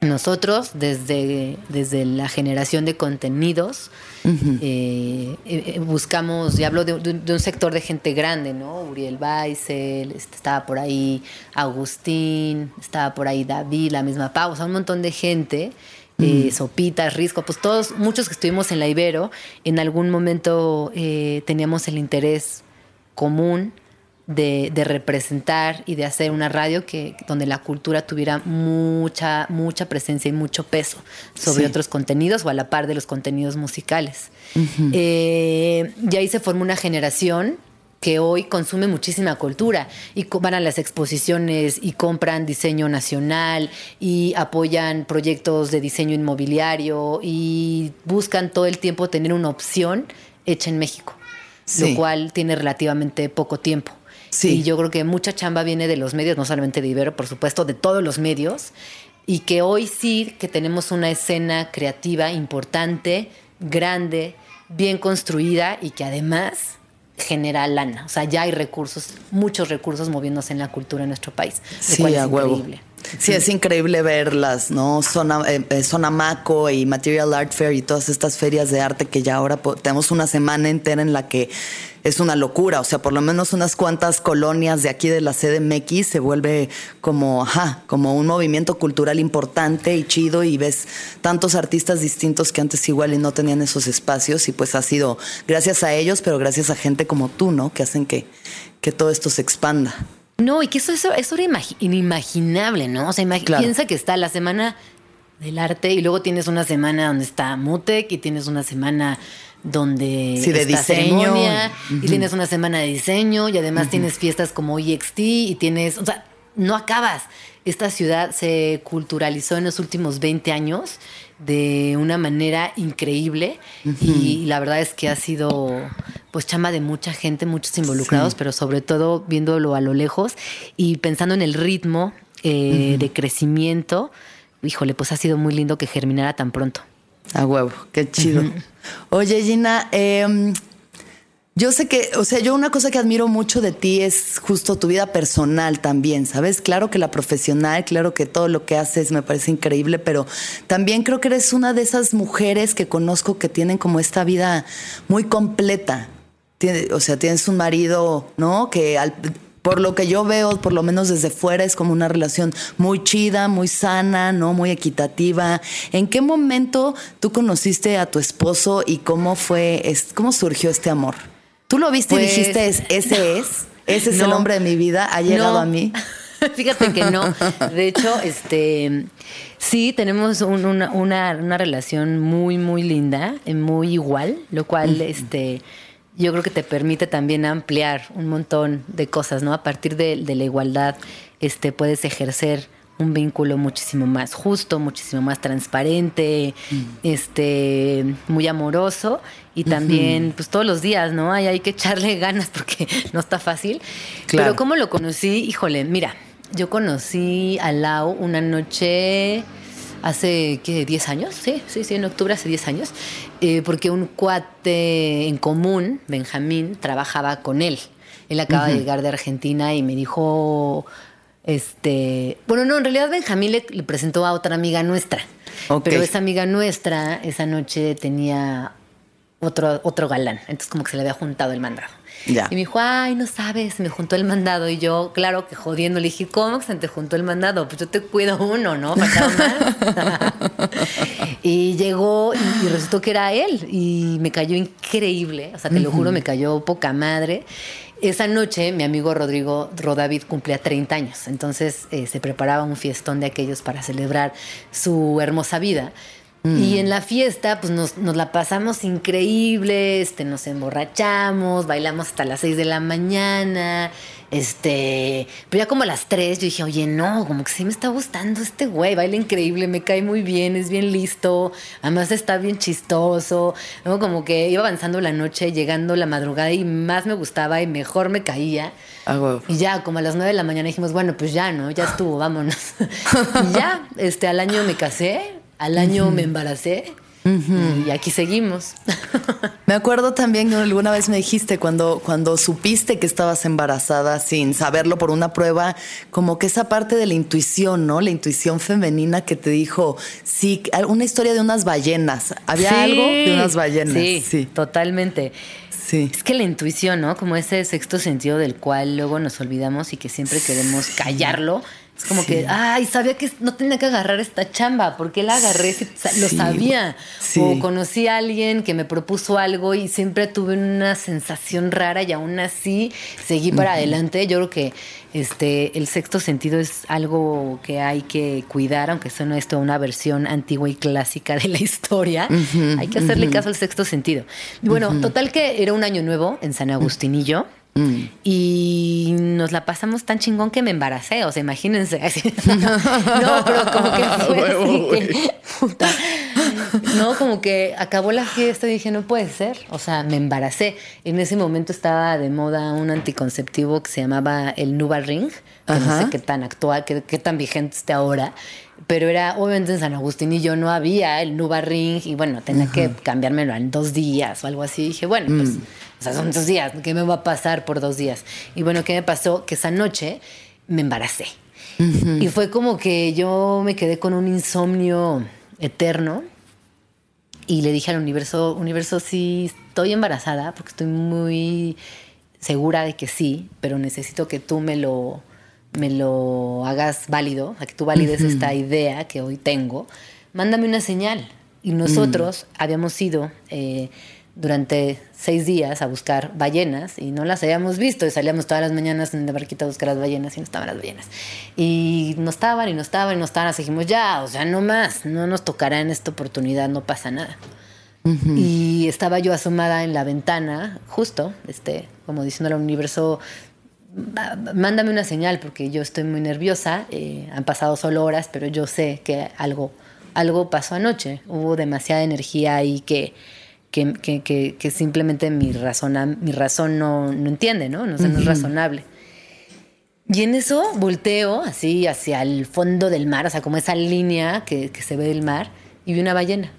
nosotros, desde, desde la generación de contenidos, eh, eh, buscamos, y hablo de, un sector de gente grande, ¿no? Uriel Baisel, estaba por ahí Agustín, estaba por ahí David, la misma Pau, o sea, un montón de gente. Eh, Sopitas, Risco, pues todos, muchos que estuvimos en la Ibero, en algún momento teníamos el interés común de, representar y de hacer una radio que donde la cultura tuviera mucha mucha presencia y mucho peso sobre otros contenidos o a la par de los contenidos musicales. Eh, y ahí se formó una generación que hoy consume muchísima cultura y van a las exposiciones y compran diseño nacional y apoyan proyectos de diseño inmobiliario y buscan todo el tiempo tener una opción hecha en México, lo cual tiene relativamente poco tiempo. Y yo creo que mucha chamba viene de los medios, no solamente de Ibero, por supuesto, de todos los medios. Y que hoy sí que tenemos una escena creativa importante, grande, bien construida y que además genera lana. O sea, ya hay recursos, muchos recursos moviéndose en la cultura en nuestro país. lo Sí, cual es huevo. increíble. Sí, es increíble verlas, ¿no? Zona, eh, eh, Zona Maco y Material Art Fair y todas estas ferias de arte que ya ahora tenemos una semana entera en la que es una locura. O sea, por lo menos unas cuantas colonias de aquí de la CDMX se vuelve como, ajá, como un movimiento cultural importante y chido y ves tantos artistas distintos que antes igual y no tenían esos espacios y pues ha sido gracias a ellos, pero gracias a gente como tú, ¿no? Que hacen que, que todo esto se expanda. No, y que eso, eso, eso era imagi- inimaginable, ¿no? O sea, Claro. piensa que está la semana del arte y luego tienes una semana donde está Mutec y tienes una semana donde Sí, de diseño. y tienes una semana de diseño y además tienes fiestas como EXT y tienes, o sea, no acabas. Esta ciudad se culturalizó en los últimos 20 años de una manera increíble y la verdad es que ha sido pues chamba de mucha gente, muchos involucrados, pero sobre todo viéndolo a lo lejos y pensando en el ritmo eh, de crecimiento, híjole, pues ha sido muy lindo que germinara tan pronto. A huevo, qué chido. Oye, Gina, em, yo sé que, o sea, yo una cosa que admiro mucho de ti es justo tu vida personal también, ¿sabes? Claro que la profesional, claro que todo lo que haces me parece increíble, pero también creo que eres una de esas mujeres que conozco que tienen como esta vida muy completa. O sea, tienes un marido, ¿no? Que al- por lo que yo veo, por lo menos desde fuera, es como una relación muy chida, muy sana, ¿no? Muy equitativa. ¿En qué momento tú conociste a tu esposo y cómo fue, es- cómo surgió este amor? ¿Tú lo viste y Pues- dijiste, "Es- ese es, ese es el No. hombre de mi vida, ha llegado No. a mí? Fíjate que no. De hecho, este sí tenemos un- una, una- una relación muy, muy linda, eh, muy igual, lo cual este yo creo que te permite también ampliar un montón de cosas, ¿no? A partir de, de la igualdad, este, puedes ejercer un vínculo muchísimo más justo, muchísimo más transparente, este, muy amoroso y también, pues todos los días, ¿no? Hay, hay que echarle ganas porque no está fácil. Claro. Pero ¿cómo lo conocí? Híjole, mira, yo conocí a Lau una noche hace, ¿qué? ¿10 años? Sí, sí, sí, en octubre hace 10 años, eh, porque un cuate en común, Benjamín, trabajaba con él. Él acaba de llegar de Argentina y me dijo, este, bueno, no, en realidad Benjamín le, le presentó a otra amiga nuestra, pero esa amiga nuestra esa noche tenía otro, otro galán, entonces como que se le había juntado el mandado. Ya. Y me dijo, ay, no sabes, me juntó el mandado. Y yo, claro que jodiendo, le dije, ¿cómo que se te juntó el mandado? Pues yo te cuido uno, ¿no? Más. y llegó y, y resultó que era él. Y me cayó increíble, o sea, te lo juro, me cayó poca madre. Esa noche mi amigo Rodrigo Rodavid cumplía 30 años, entonces eh, se preparaba un fiestón de aquellos para celebrar su hermosa vida. Y en la fiesta, pues nos, nos la pasamos increíble, este, nos emborrachamos, bailamos hasta las 6 de la mañana, este, pero ya como a las 3 yo dije, oye, no, como que sí me está gustando este güey, baila increíble, me cae muy bien, es bien listo, además está bien chistoso, ¿no? como que iba avanzando la noche, llegando la madrugada y más me gustaba y mejor me caía. A huevo. Y ya, como a las 9 de la mañana dijimos, bueno, pues ya, ¿no? Ya estuvo, vámonos. y ya, este, al año me casé, al año me embaracé y aquí seguimos. Me acuerdo también que alguna vez me dijiste cuando, cuando supiste que estabas embarazada sin saberlo por una prueba, como que esa parte de la intuición, ¿no? La intuición femenina que te dijo, sí, una historia de unas ballenas. ¿Había Sí. algo de unas ballenas? Sí, sí. totalmente. Sí. Es que la intuición, ¿no? Como ese sexto sentido del cual luego nos olvidamos y que siempre queremos callarlo. Es como Sí. que, ay, sabía que no tenía que agarrar esta chamba, porque la agarré, si sa- lo Sí. sabía. Sí. O conocí a alguien que me propuso algo y siempre tuve una sensación rara y aún así seguí para adelante. Yo creo que este, el sexto sentido es algo que hay que cuidar, aunque suene esto una versión antigua y clásica de la historia. hay que hacerle caso al sexto sentido. Y bueno, total que era un año nuevo en San Agustinillo. Y nos la pasamos tan chingón que me embaracé, o sea, imagínense. así. no, pero como que fue así que, puta. no, como que acabó la fiesta y dije, no puede ser. O sea, me embaracé. En ese momento estaba de moda un anticonceptivo que se llamaba el Nuva Ring, que no sé qué tan actual, qué, qué tan vigente esté ahora. Pero era, obviamente en San Agustín y yo no había el Nuva Ring y bueno, tenía que cambiarmelo en dos días o algo así. Y dije, bueno, pues, o sea, son dos días, ¿qué me va a pasar por dos días? Y bueno, ¿qué me pasó? Que esa noche me embaracé. Y fue como que yo me quedé con un insomnio eterno y le dije al universo, universo, sí, estoy embarazada porque estoy muy segura de que sí, pero necesito que tú me lo, me lo hagas válido, o sea, que tú valides esta idea que hoy tengo. Mándame una señal. Y nosotros habíamos ido eh, durante seis días a buscar ballenas y no las habíamos visto. Y salíamos todas las mañanas en la barquita a buscar las ballenas y no estaban las ballenas. Y no estaban y no estaban y no estaban, así dijimos, ya, o sea, no más, no nos tocará en esta oportunidad, no pasa nada. Y estaba yo asomada en la ventana, justo, este, como diciendo al universo, "Ma- mándame una señal porque yo estoy muy nerviosa, eh, han pasado solo horas, pero yo sé que algo, algo pasó anoche, hubo demasiada energía ahí que, que, que- que- que simplemente mi, razona, mi razón no, no entiende, ¿no? No, sé, no es razonable. Y en eso volteo así hacia el fondo del mar, o sea, como esa línea que, que se ve del mar, y vi una ballena.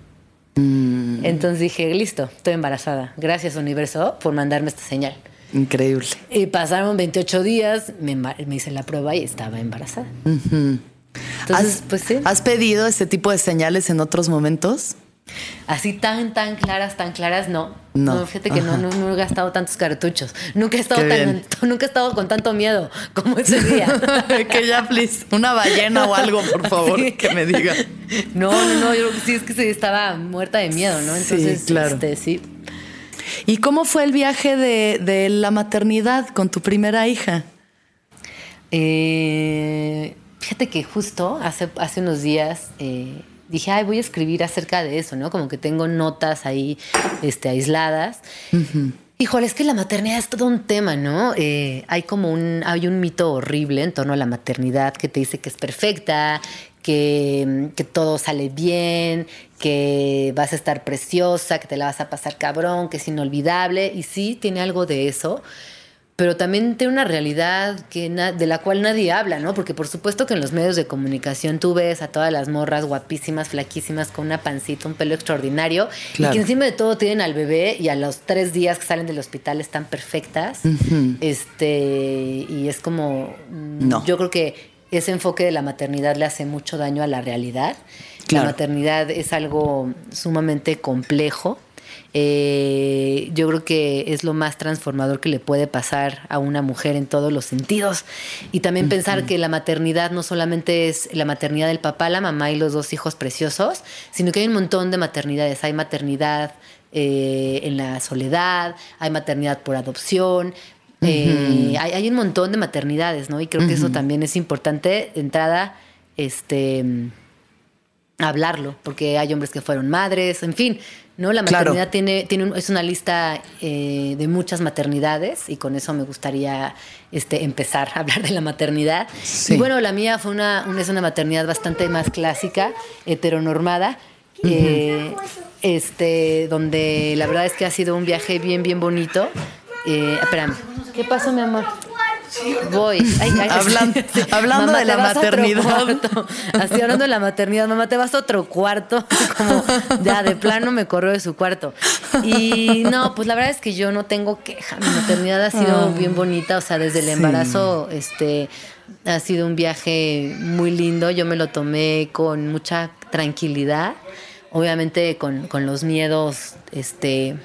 Entonces dije, listo, estoy embarazada. Gracias universo por mandarme esta señal. Increíble. Y pasaron 28 días, me, me hice la prueba y estaba embarazada. Entonces, ¿Has, pues sí, ¿Has pedido este tipo de señales en otros momentos? Así tan, tan claras, tan claras, no. No. No, fíjate que no, no, no he gastado tantos cartuchos. Nunca he estado tan, nunca he estado con tanto miedo como ese día. que ya, please. Una ballena o algo, por favor, Sí. que me diga. No, no, no, yo sí, es que sí, estaba muerta de miedo, ¿no? Sí, Entonces, claro. este, sí. ¿Y cómo fue el viaje de, de la maternidad con tu primera hija? Eh, fíjate que justo hace, hace unos días eh, dije, ay, voy a escribir acerca de eso, ¿no? Como que tengo notas ahí este, aisladas. Híjole, es que la maternidad es todo un tema, ¿no? Eh, hay como un, hay un mito horrible en torno a la maternidad que te dice que es perfecta, que, que todo sale bien, que vas a estar preciosa, que te la vas a pasar cabrón, que es inolvidable. Y sí, tiene algo de eso pero también tiene una realidad que de la cual nadie habla, ¿no? Porque por supuesto que en los medios de comunicación tú ves a todas las morras guapísimas, flaquísimas, con una pancita, un pelo extraordinario, Claro. y que encima de todo tienen al bebé y a los tres días que salen del hospital están perfectas. Este, y es como, mm, No. yo creo que ese enfoque de la maternidad le hace mucho daño a la realidad. Claro. La maternidad es algo sumamente complejo. Eh, yo creo que es lo más transformador que le puede pasar a una mujer en todos los sentidos. Y también pensar que la maternidad no solamente es la maternidad del papá, la mamá y los dos hijos preciosos, sino que hay un montón de maternidades. Hay maternidad eh, en la soledad, hay maternidad por adopción. eh, hay, hay un montón de maternidades, ¿no? Y creo que eso también es importante de entrada, este, hablarlo, porque hay hombres que fueron madres, en fin, ¿no? La Claro. maternidad tiene, tiene un- es una lista eh, de muchas maternidades y con eso me gustaría este, empezar a hablar de la maternidad. Sí. Y bueno, la mía fue una, una- es una maternidad bastante más clásica, heteronormada, eh, este, donde la verdad es que ha sido un viaje bien, bien bonito. Eh, espérame, ¿qué pasó, mi amor? Voy. Ay, ay, Hablan- hablando Mamá, de la maternidad. Así hablando de la maternidad, mamá, te vas a otro cuarto. Como ya de plano me corrió de su cuarto. Y no, pues la verdad es que yo no tengo queja. Mi maternidad ha sido bien bonita. O sea, desde el Sí. embarazo, este ha sido un viaje muy lindo. Yo me lo tomé con mucha tranquilidad. Obviamente con, con los miedos, este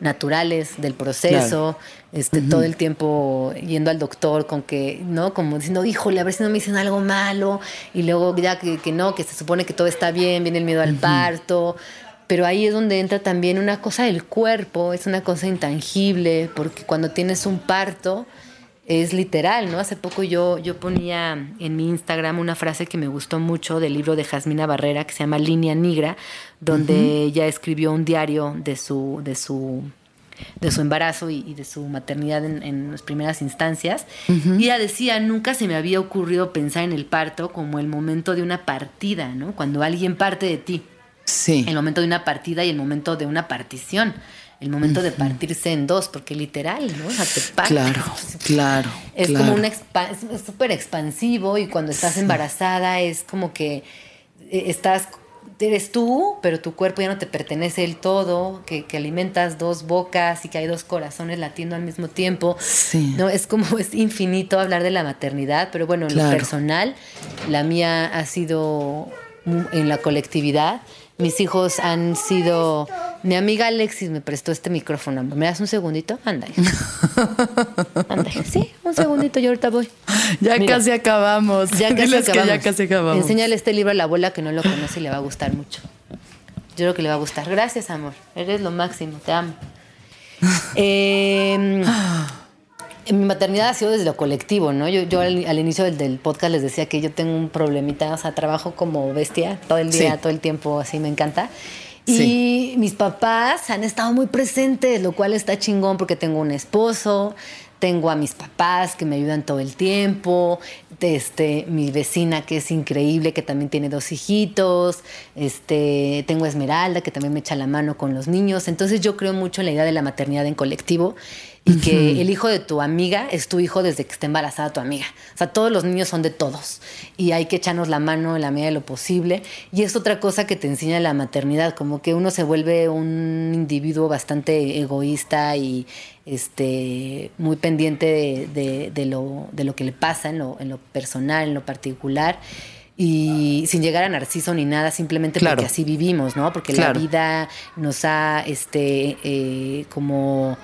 naturales del proceso, este, todo el tiempo yendo al doctor con que, ¿no? Como diciendo, híjole, a ver si no me dicen algo malo, y luego ya que, que no, que se supone que todo está bien, viene el miedo al parto, pero ahí es donde entra también una cosa del cuerpo, es una cosa intangible, porque cuando tienes un parto, es literal, ¿no? Hace poco yo, yo ponía en mi Instagram una frase que me gustó mucho del libro de Jasmina Barrera que se llama Línea Negra, donde ella escribió un diario de su, de su, de su embarazo y, y de su maternidad en, en las primeras instancias. Y ella decía, nunca se me había ocurrido pensar en el parto como el momento de una partida, ¿no? Cuando alguien parte de ti. Sí. El momento de una partida y el momento de una partición. El momento de partirse en dos, porque literal, ¿no? O sea, te partes. Claro, claro. Es claro. como un súper expansivo y cuando estás embarazada es como que eh, estás, eres tú, pero tu cuerpo ya no te pertenece del todo, que, que alimentas dos bocas y que hay dos corazones latiendo al mismo tiempo. Sí. No, es como, es infinito hablar de la maternidad, pero bueno, en Claro. lo personal, la mía ha sido en la colectividad. Mis hijos han sido. Mi amiga Alexis me prestó este micrófono. ¿Me das un segundito? Anda. Anda. Sí, un segundito, yo ahorita voy. Ya Mira. casi acabamos. Ya casi Diles que acabamos. ya casi acabamos. Enséñale este libro a la abuela que no lo conoce y le va a gustar mucho. Yo creo que le va a gustar. Gracias, amor. Eres lo máximo. Te amo. Eh, mi maternidad ha sido desde lo colectivo, ¿no? Yo, yo al, al inicio del, del podcast les decía que yo tengo un problemita, o sea, trabajo como bestia todo el día, Sí. todo el tiempo, así me encanta. Y Sí. mis papás han estado muy presentes, lo cual está chingón porque tengo un esposo, tengo a mis papás que me ayudan todo el tiempo, este, mi vecina que es increíble, que también tiene dos hijitos, este, tengo a Esmeralda que también me echa la mano con los niños. Entonces yo creo mucho en la idea de la maternidad en colectivo y que el hijo de tu amiga es tu hijo desde que está embarazada tu amiga. O sea, todos los niños son de todos y hay que echarnos la mano en la medida de lo posible. Y es otra cosa que te enseña la maternidad, como que uno se vuelve un individuo bastante egoísta y este, muy pendiente de, de- de lo, de lo que le pasa en lo, en lo personal, en lo particular. Y sin llegar a narciso ni nada, simplemente Claro. porque así vivimos, ¿no? Porque Claro. la vida nos ha, este, eh, como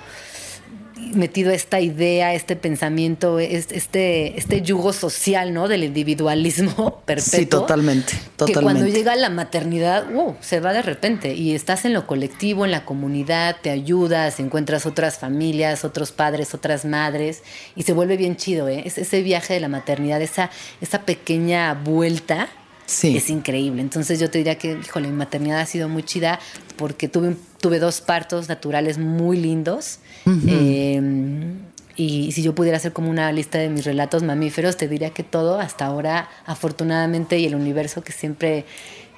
metido esta idea, este pensamiento, es- este, este yugo social, ¿no? Del individualismo perpetuo. Sí, totalmente, Que cuando totalmente. llega la maternidad, uh, se va de repente y estás en lo colectivo, en la comunidad, te ayudas, encuentras otras familias, otros padres, otras madres y se vuelve bien chido, ¿eh? Es ese viaje de la maternidad, esa, esa pequeña vuelta. Sí. Es increíble. Entonces yo te diría que, híjole, mi maternidad ha sido muy chida porque tuve, tuve dos partos naturales muy lindos. Eh, y si yo pudiera hacer como una lista de mis relatos mamíferos, te diría que todo hasta ahora, afortunadamente, y el universo que siempre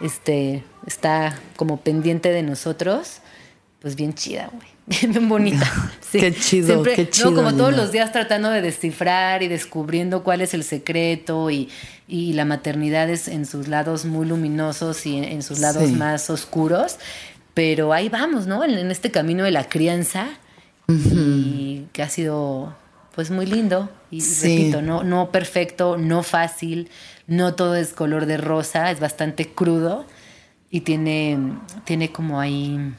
este, está como pendiente de nosotros, pues bien chida, güey. Bien bonita. Qué chido, qué ¿no? chido, Como todos los días tratando de descifrar y descubriendo cuál es el secreto y, y la maternidad es en sus lados muy luminosos y en, en sus lados Sí. más oscuros. Pero ahí vamos, ¿no? En, en este camino de la crianza y que ha sido pues muy lindo y Sí. repito, no, no perfecto, no fácil, no todo es color de rosa, es bastante crudo y tiene, tiene como ahí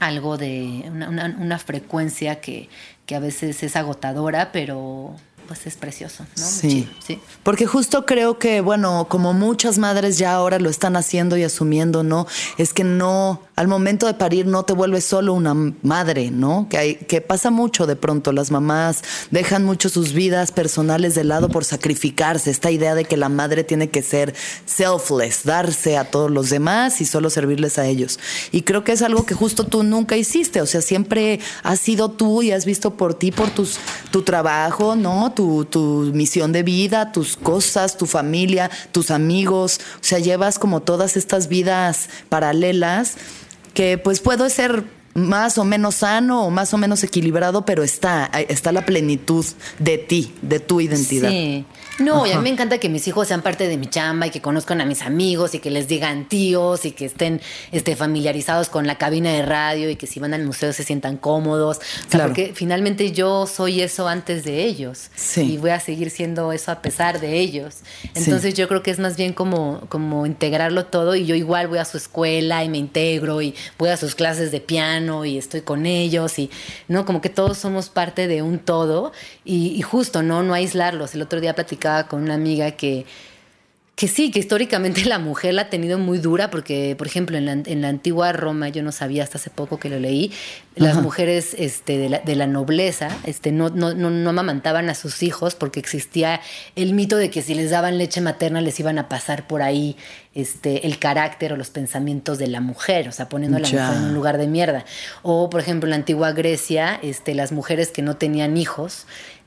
algo de una, una- una frecuencia que, que a veces es agotadora, pero pues es precioso, ¿no? Sí. chido, sí. Porque justo creo que, bueno, como muchas madres ya ahora lo están haciendo y asumiendo, ¿no? Es que no, al momento de parir no te vuelves solo una madre, ¿no? Que, hay, que pasa mucho de pronto. Las mamás dejan mucho sus vidas personales de lado por sacrificarse. Esta idea de que la madre tiene que ser selfless, darse a todos los demás y solo servirles a ellos. Y creo que es algo que justo tú nunca hiciste. O sea, siempre has sido tú y has visto por ti, por tus, tu trabajo, ¿no? Tu, misión de vida, tus cosas, tu familia, tus amigos. O sea, llevas como todas estas vidas paralelas que pues puede ser más o menos sano o más o menos equilibrado, pero está, está la plenitud de ti, de tu identidad. Sí. No, y a Ajá. mí me encanta que mis hijos sean parte de mi chamba y que conozcan a mis amigos y que les digan tíos y que estén este, familiarizados con la cabina de radio y que si van al museo se sientan cómodos. O sea, Claro. porque finalmente yo soy eso antes de ellos. Sí. Y voy a seguir siendo eso a pesar de ellos. Entonces yo creo que es más bien como, como integrarlo todo y yo igual voy a su escuela y me integro y voy a sus clases de piano y estoy con ellos y no como que todos somos parte de un todo y, y justo no no aislarlos el otro día platicaba con una amiga que que sí, que históricamente la mujer la ha tenido muy dura porque, por ejemplo, en la, en la antigua Roma, yo no sabía hasta hace poco que lo leí, las mujeres este, de, la, de la nobleza este, no, no, no, no amamantaban a sus hijos porque existía el mito de que si les daban leche materna les iban a pasar por ahí este, el carácter o los pensamientos de la mujer, o sea, poniendo a la Ya. mujer en un lugar de mierda. O, por ejemplo, en la antigua Grecia, este, las mujeres que no tenían hijos,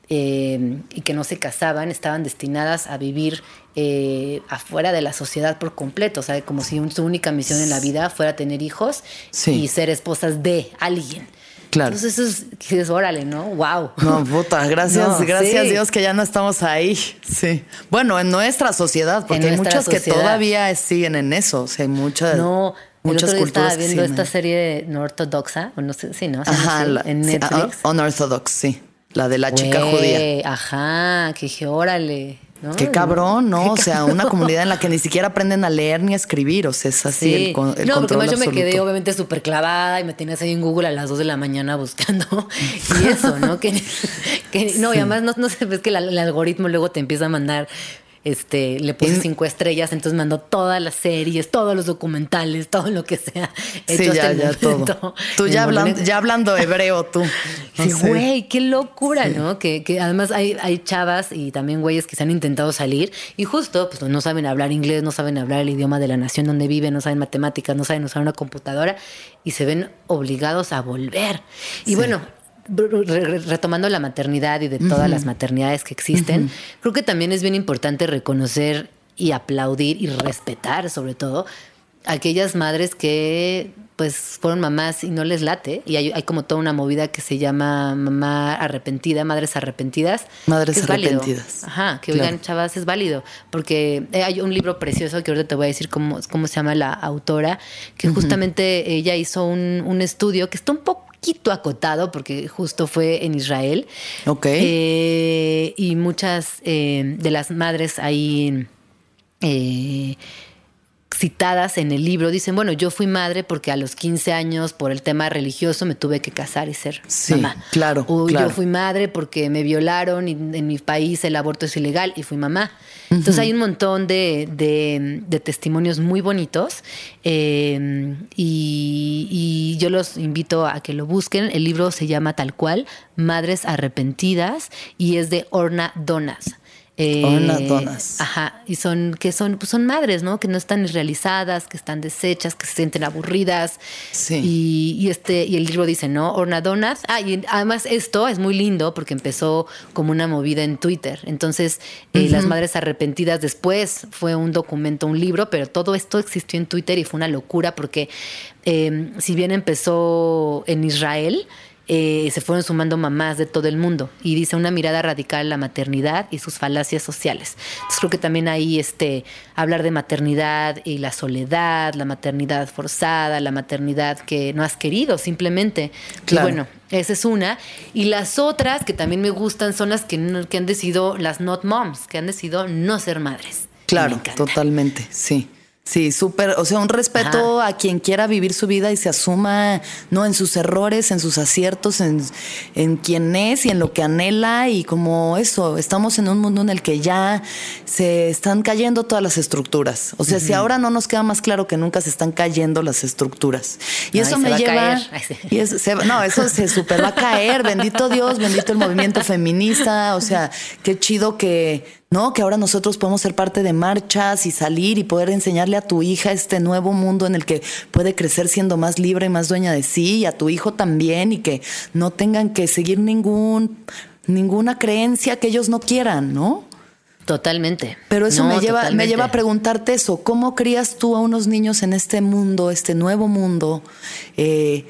eh, y que no se casaban estaban destinadas a vivir eh, afuera de la sociedad por completo, o sea, como si su única misión en la vida fuera tener hijos Sí. y ser esposas de alguien. Claro. Entonces eso es, dices, órale, ¿no? Wow. No, puta, gracias, No, gracias sí. Dios que ya no estamos ahí. Sí. Bueno, en nuestra sociedad, porque En hay nuestra muchos que sociedad. todavía siguen en eso. O sea, hay muchas, No, el muchas otro día culturas estaba viendo esta serie no ortodoxa, o no sé, sí, ¿no? Ajá, la, en sí, Netflix. ah, Unorthodox, sí. La de la chica judía. Ajá, que dije, órale. ¿no? Qué cabrón, ¿no? O sea, una comunidad en la que ni siquiera aprenden a leer ni a escribir. O sea, es así Sí. el, con- el no, porque control más yo me quedé obviamente súper clavada y me tenías ahí en Google a las 2 de la mañana buscando. Y eso, ¿no? Que, que- no, y además no, no sé, ves que la- el algoritmo luego te empieza a mandar, este, le puse cinco estrellas, entonces mandó todas las series, todos los documentales, todo lo que sea. Sí, hecho ya, ya momento. todo. Tú ya hablando, ya hablando hebreo, tú. Sí, No sé. güey, qué locura, ¿no? Que, que además hay, hay chavas y también güeyes que se han intentado salir y justo pues no saben hablar inglés, no saben hablar el idioma de la nación donde viven, no saben matemáticas, no saben usar una computadora y se ven obligados a volver. Y bueno, retomando la maternidad y de todas las maternidades que existen, creo que también es bien importante reconocer y aplaudir y respetar sobre todo aquellas madres que pues fueron mamás y no les late y hay, hay como toda una movida que se llama mamá arrepentida, madres arrepentidas. Madres válido. arrepentidas. Ajá, que Claro. oigan, chavas, es válido, porque eh, hay un libro precioso que ahorita te voy a decir cómo, cómo se llama la autora, que justamente ella hizo un, un estudio que está un poquito acotado porque justo fue en Israel. Ok. Eh, y muchas eh, de las madres ahí eh, citadas en el libro dicen, bueno, yo fui madre porque a los 15 años por el tema religioso me tuve que casar y ser Sí, mamá. claro, O claro. yo fui madre porque me violaron y en mi país el aborto es ilegal y fui mamá. Entonces hay un montón de, de- de testimonios muy bonitos eh, y, y yo los invito a que lo busquen. El libro se llama tal cual, Madres Arrepentidas y es de Orna Donas. Eh, Donas. Ajá, y son que son pues son madres, ¿no? Que no están realizadas, que están deshechas, que se sienten aburridas. Sí. Y, y este y el libro dice, ¿no? Orna Donas. Ah, y además esto es muy lindo porque empezó como una movida en Twitter. Entonces, eh, las madres arrepentidas después fue un documento, un libro, pero todo esto existió en Twitter y fue una locura porque eh, si bien empezó en Israel, eh, se fueron sumando mamás de todo el mundo y dice una mirada radical a la maternidad y sus falacias sociales. Entonces creo que también ahí este, hablar de maternidad y la soledad, la maternidad forzada, la maternidad que no has querido simplemente. Y Claro. bueno, esa es una. Y las otras que también me gustan son las que, no- que han decidido, las not moms, que han decidido no ser madres. Claro, totalmente, sí. Sí, súper, o sea, un respeto a quien quiera vivir su vida y se asuma, no, en sus errores, en sus aciertos, en, en quién es y en lo que anhela y como eso, estamos en un mundo en el que ya se están cayendo todas las estructuras. O sea, si ahora no nos queda más claro que nunca se están cayendo las estructuras. Y Ay, eso me va a lleva... Ay, sí. Y se- no, eso se super va a caer, bendito Dios, bendito el movimiento feminista, o sea, qué chido que, ¿no? Que ahora nosotros podemos ser parte de marchas y salir y poder enseñarle a tu hija este nuevo mundo en el que puede crecer siendo más libre y más dueña de sí, y a tu hijo también, y que no tengan que seguir ningún, ninguna creencia que ellos no quieran, ¿no? Totalmente. Pero eso No, me, lleva, me lleva a preguntarte eso. ¿Cómo crías tú a unos niños en este mundo, este nuevo mundo? Eh,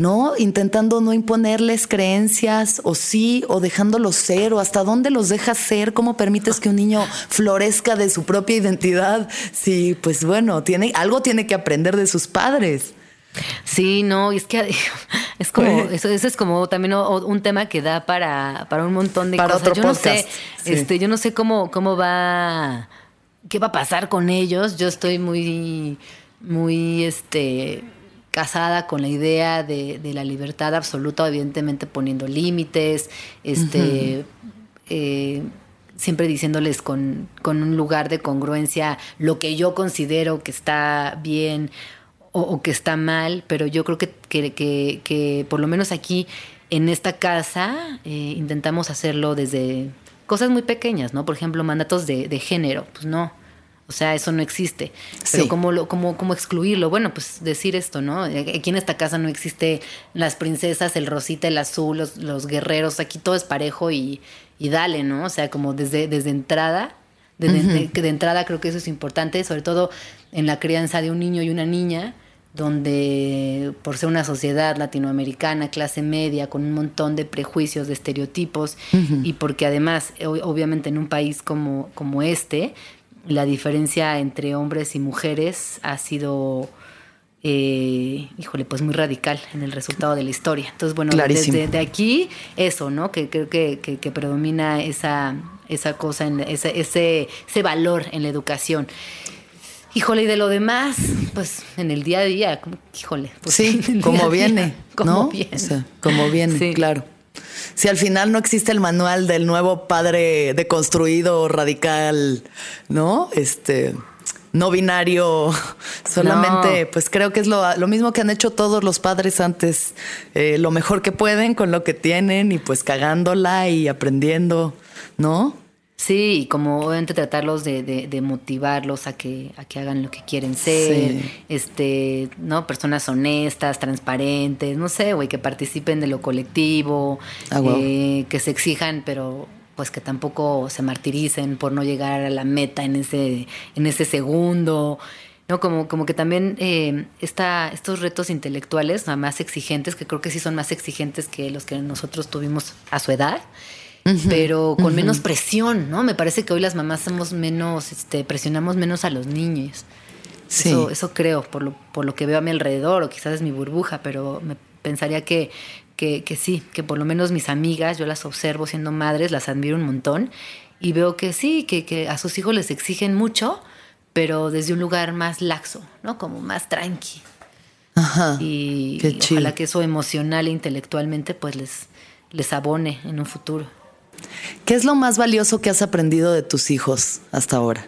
¿No? Intentando no imponerles creencias, o sí, o dejándolos ser, o hasta dónde los dejas ser, cómo permites que un niño florezca de su propia identidad. Sí, pues bueno, tiene, algo tiene que aprender de sus padres. Sí, no, y es que es como, eso, eso es como también un tema que da para, para un montón de Para cosas. otro yo podcast, no sé, sí. este, yo no sé cómo, cómo va, qué va a pasar con ellos. Yo estoy muy, muy, este, casada con la idea de, de la libertad absoluta, evidentemente poniendo límites, este, eh, siempre diciéndoles con, con un lugar de congruencia lo que yo considero que está bien o, o que está mal, pero yo creo que, que, que- que por lo menos aquí en esta casa eh, intentamos hacerlo desde cosas muy pequeñas, ¿no? Por ejemplo, mandatos de, de género, pues no. O sea, eso no existe. Pero Sí. ¿cómo, lo, cómo, ¿cómo excluirlo? Bueno, pues decir esto, ¿no? Aquí en esta casa no existe las princesas, el rosita, el azul, los, los guerreros. Aquí todo es parejo y, y dale, ¿no? O sea, como desde, desde entrada, desde de, que de entrada creo que eso es importante, sobre todo en la crianza de un niño y una niña, donde por ser una sociedad latinoamericana, clase media, con un montón de prejuicios, de estereotipos, y porque además, obviamente en un país como, como este, la diferencia entre hombres y mujeres ha sido, eh, híjole, pues muy radical en el resultado de la historia. Entonces, bueno, Clarísimo. desde de aquí, eso, ¿no? Que creo que, que- que predomina esa, esa cosa, en, ese, ese, ese valor en la educación. Híjole, y de lo demás, pues en el día a día, híjole. Pues, Sí, como día, viene, como viene. O sea, como viene, Sí. claro. Si al final no existe el manual del nuevo padre deconstruido radical, ¿no? Este no binario, solamente, No. pues creo que es lo, lo mismo que han hecho todos los padres antes, eh, lo mejor que pueden con lo que tienen y pues cagándola y aprendiendo, ¿no? Sí, y como obviamente tratarlos de, de- de motivarlos a que, a que hagan lo que quieren ser, Sí. este, ¿no? Personas honestas, transparentes, no sé, güey, que participen de lo colectivo, Ah, eh, que se exijan, pero pues que tampoco se martiricen por no llegar a la meta en ese, en ese segundo. ¿no? Como, como que también eh, esta, estos retos intelectuales, más exigentes, que creo que sí son más exigentes que los que nosotros tuvimos a su edad, pero con menos presión, ¿no? Me parece que hoy las mamás somos menos, este, presionamos menos a los niños. Sí. Eso, eso creo, por lo, por lo que veo a mi alrededor, o quizás es mi burbuja, pero me pensaría que, que, que sí, que por lo menos mis amigas, yo las observo siendo madres, las admiro un montón, y veo que sí, que, que a sus hijos les exigen mucho, pero desde un lugar más laxo, ¿no? Como más tranqui. Ajá. Y, Qué y ojalá que eso emocional e intelectualmente pues les, les abone en un futuro. ¿Qué es lo más valioso que has aprendido de tus hijos hasta ahora?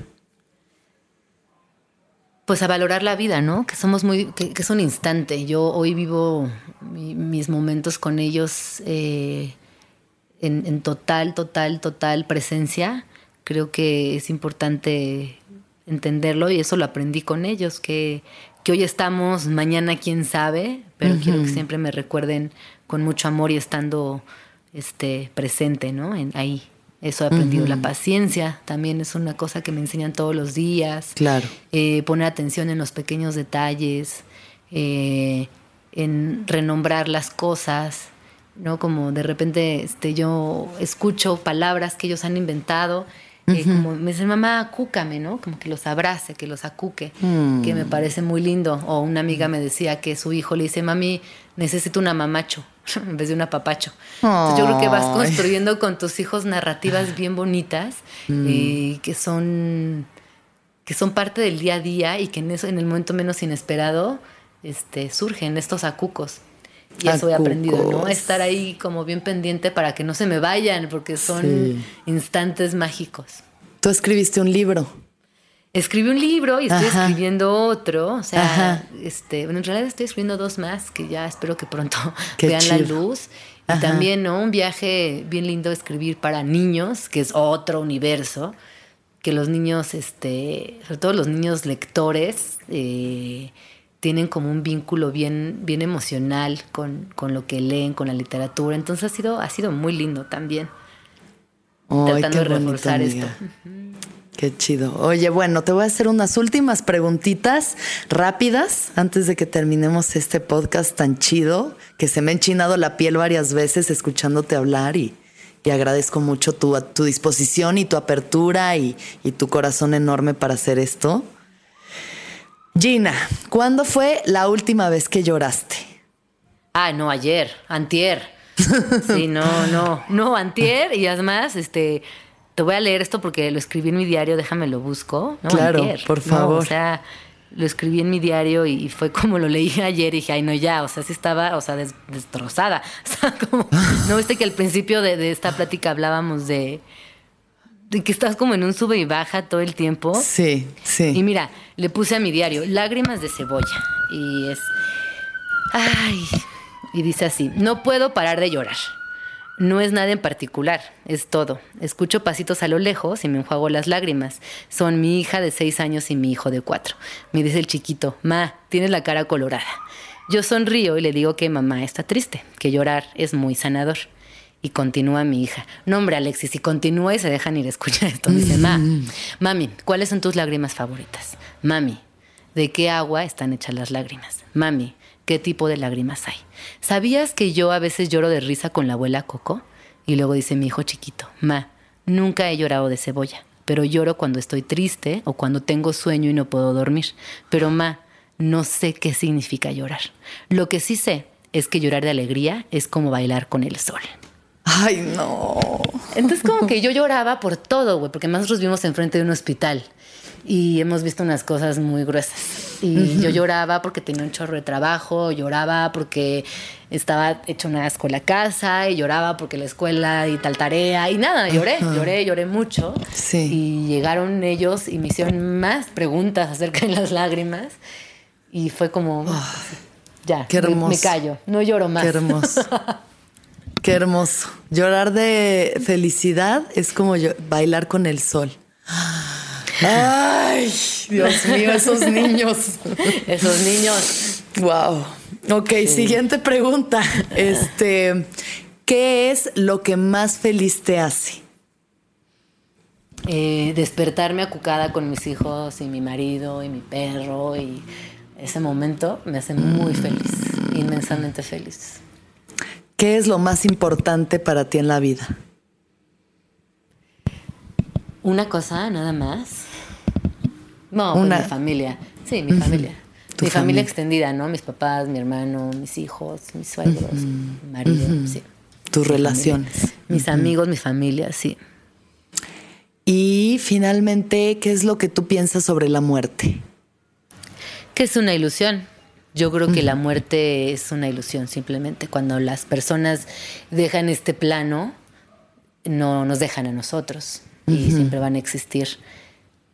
Pues a valorar la vida, ¿no? Que somos muy, que, que es un instante. Yo hoy vivo mi- mis momentos con ellos eh, en, en total, total, total presencia. Creo que es importante entenderlo y eso lo aprendí con ellos, que, que hoy estamos, mañana quién sabe, pero quiero que siempre me recuerden con mucho amor y estando este, presente, ¿no? En, ahí. Eso he aprendido. La paciencia también es una cosa que me enseñan todos los días Claro. eh, poner atención en los pequeños detalles, eh, en renombrar las cosas, ¿no? Como de repente este, yo escucho palabras que ellos han inventado, eh, como me dicen, mamá, acúcame, ¿no? Como que los abrace, que los acuque, que me parece muy lindo. O una amiga me decía que su hijo le dice, mami, necesito una mamacho en vez de una papacho. Entonces yo creo que vas construyendo con tus hijos narrativas bien bonitas eh, que son que son parte del día a día y que en eso en el momento menos inesperado este surgen estos acucos y eso he aprendido no estar ahí como bien pendiente para que no se me vayan porque son Sí. instantes mágicos Tú escribiste un libro. Escribí un libro y estoy Ajá. escribiendo otro o sea Ajá. este bueno en realidad estoy escribiendo dos más que ya espero que pronto Qué vean la luz y Ajá. también no un viaje bien lindo escribir para niños que es otro universo que los niños, este, sobre todo los niños lectores, eh, tienen como un vínculo bien, bien emocional con, con lo que leen, con la literatura. Entonces ha sido, ha sido muy lindo también. Tratando de bonito, reforzar amiga. esto. Qué chido. Oye, bueno, te voy a hacer unas últimas preguntitas rápidas antes de que terminemos este podcast tan chido que se me ha enchinado la piel varias veces escuchándote hablar y, y agradezco mucho tu, tu disposición y tu apertura y, y tu corazón enorme para hacer esto. Gina, ¿cuándo fue la última vez que lloraste? Ah, no, ayer, antier. Sí, no, no, no, antier y además, este, te voy a leer esto porque lo escribí en mi diario, déjame lo busco. No, Claro, por No, favor. o sea, lo escribí en mi diario y fue como lo leí ayer y dije, ay, no, ya, o sea, sí estaba, o sea, des- destrozada. O sea, como, no viste que al principio de, de esta plática hablábamos de, de que estás como en un sube y baja todo el tiempo. Sí, sí. Y mira, le puse a mi diario lágrimas de cebolla. Y es. Ay. Y dice así: No puedo parar de llorar. No es nada en particular, es todo. Escucho pasitos a lo lejos y me enjuago las lágrimas. Son mi hija de seis años y mi hijo de cuatro. Me dice el chiquito, Ma, tienes la cara colorada. Yo sonrío y le digo que mamá está triste, que llorar es muy sanador. Y continúa mi hija. No, hombre, Alexis, y continúa y se dejan ir a escuchar esto. Dice, ma, mami, ¿cuáles son tus lágrimas favoritas? Mami, ¿de qué agua están hechas las lágrimas? Mami, ¿qué tipo de lágrimas hay? ¿Sabías que yo a veces lloro de risa con la abuela Coco? Y luego dice mi hijo chiquito, ma, nunca he llorado de cebolla, pero lloro cuando estoy triste o cuando tengo sueño y no puedo dormir. Pero ma, no sé qué significa llorar. Lo que sí sé es que llorar de alegría es como bailar con el sol. Ay, no. Entonces como que yo lloraba por todo, güey, porque nosotros vivimos enfrente de un hospital y hemos visto unas cosas muy gruesas. Y yo lloraba porque tenía un chorro de trabajo, lloraba porque estaba hecho un asco la casa, y lloraba porque la escuela y tal tarea, y nada, lloré, lloré, lloré mucho. Sí. Y llegaron ellos y me hicieron más preguntas acerca de las lágrimas, y fue como, ya, Qué me- hermoso. me callo, no lloro más. Qué hermoso. Qué hermoso. Llorar de felicidad es como yo- bailar con el sol. Ay, Dios mío, esos niños. Esos niños. Wow. Ok, siguiente pregunta. Este, ¿qué es lo que más feliz te hace? eh, despertarme acucada con mis hijos y mi marido y mi perro y ese momento me hace muy feliz, inmensamente feliz. ¿Qué es lo más importante para ti en la vida? Una cosa nada más. No, pues Una. mi familia. Sí, mi familia. Mi familia familia. extendida, ¿no? Mis papás, mi hermano, mis hijos, mis suegros, mi marido, sí. Tus relaciones. Mis amigos, mi familia, sí. Y finalmente, ¿qué es lo que tú piensas sobre la muerte? que es una ilusión. Yo creo que la muerte es una ilusión, simplemente. Cuando las personas dejan este plano, no nos dejan a nosotros. Y siempre van a existir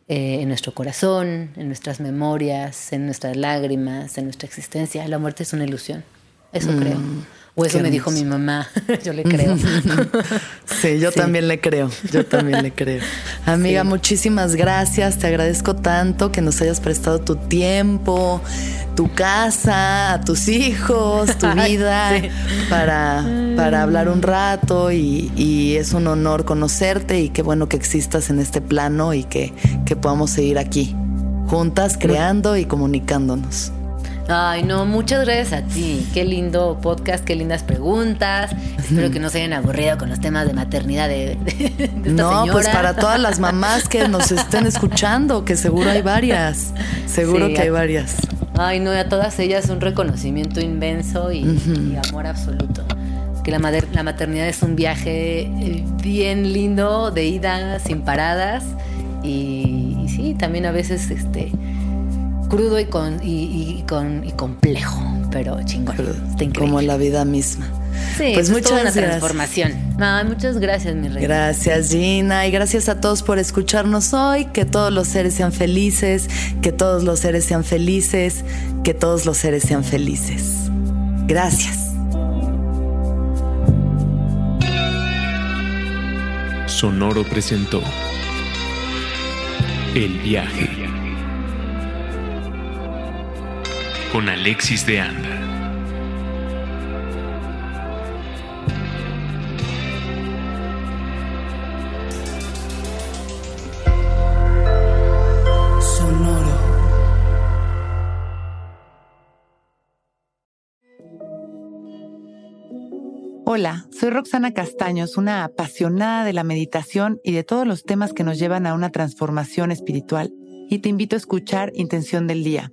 eh, en nuestro corazón, en nuestras memorias, en nuestras lágrimas, en nuestra existencia. La muerte es una ilusión. Eso creo. O eso me dijo mi mamá. Yo le creo. Sí, yo Sí. también le creo, yo también le creo. Amiga, Sí. muchísimas gracias, te agradezco tanto que nos hayas prestado tu tiempo, tu casa, a tus hijos, tu vida, Sí. para, para hablar un rato y, y es un honor conocerte y qué bueno que existas en este plano y que, que podamos seguir aquí, juntas, creando y comunicándonos. Ay, no, muchas gracias a ti. Qué lindo podcast, qué lindas preguntas. Espero que no se hayan aburrido con los temas de maternidad de, de- de esta No, señora. pues para todas las mamás que nos estén escuchando, que seguro hay varias, seguro Sí, que hay varias. Ay, no, y a todas ellas un reconocimiento inmenso y, y amor absoluto. Que la, mater- la maternidad es un viaje eh, bien lindo, de ida, sin paradas. Y, y sí, también a veces este crudo y, con, y, y con, y complejo, pero chingón. Está increíble. Como la vida misma. Sí, pues es toda muchas una gracias. transformación. Ay, muchas gracias, mi reina. Gracias Gina y gracias a todos por escucharnos hoy. Que todos los seres sean felices, que todos los seres sean felices, que todos los seres sean felices. Gracias. Sonoro presentó El viaje con Alexis de Anda. Sonoro. Hola, soy Roxana Castaños, una apasionada de la meditación y de todos los temas que nos llevan a una transformación espiritual, y te invito a escuchar Intención del Día,